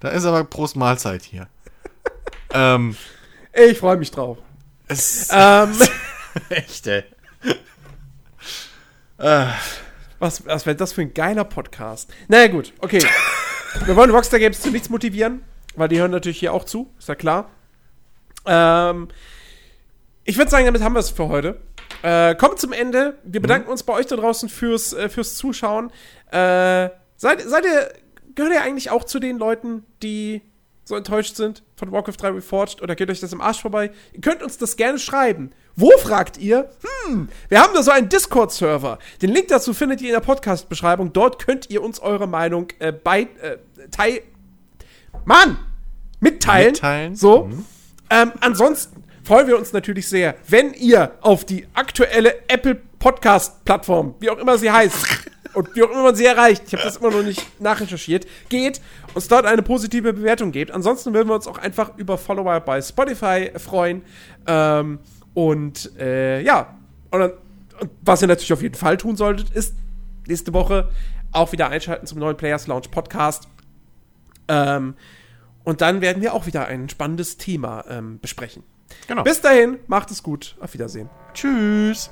da ist aber Prost Mahlzeit hier. Ähm, ich freue mich drauf. es Ähm, echt, ey. Was was wäre das für ein geiler Podcast? Naja, gut, okay. Wir wollen Rockstar Games zu nichts motivieren, weil die hören natürlich hier auch zu, ist ja klar. Ähm, ich würde sagen, damit haben wir es für heute. Äh, kommt zum Ende. Wir bedanken uns bei euch da draußen fürs, äh, fürs Zuschauen. Äh, seid, seid ihr, gehört ihr eigentlich auch zu den Leuten, die so enttäuscht sind von Warcraft 3 Reforged oder geht euch das im Arsch vorbei? Ihr könnt uns das gerne schreiben. Wo fragt ihr? Hm, wir haben da so einen Discord-Server. Den Link dazu findet ihr in der Podcast-Beschreibung. Dort könnt ihr uns eure Meinung äh, bei, äh, teil. Mann! mitteilen. Mitteilen. So. Ähm, ansonsten freuen wir uns natürlich sehr, wenn ihr auf die aktuelle Apple Podcast Plattform, wie auch immer sie heißt, und wie auch immer man sie erreicht, ich habe das immer noch nicht nachrecherchiert, geht, uns dort eine positive Bewertung gebt. Ansonsten würden wir uns auch einfach über Follower bei Spotify freuen. Ähm, und äh, ja, und, dann, und was ihr natürlich auf jeden Fall tun solltet, ist nächste Woche auch wieder einschalten zum neuen Players Lounge Podcast. Ähm, und dann werden wir auch wieder ein spannendes Thema ähm, besprechen. Genau. Bis dahin, macht es gut. Auf Wiedersehen. Tschüss.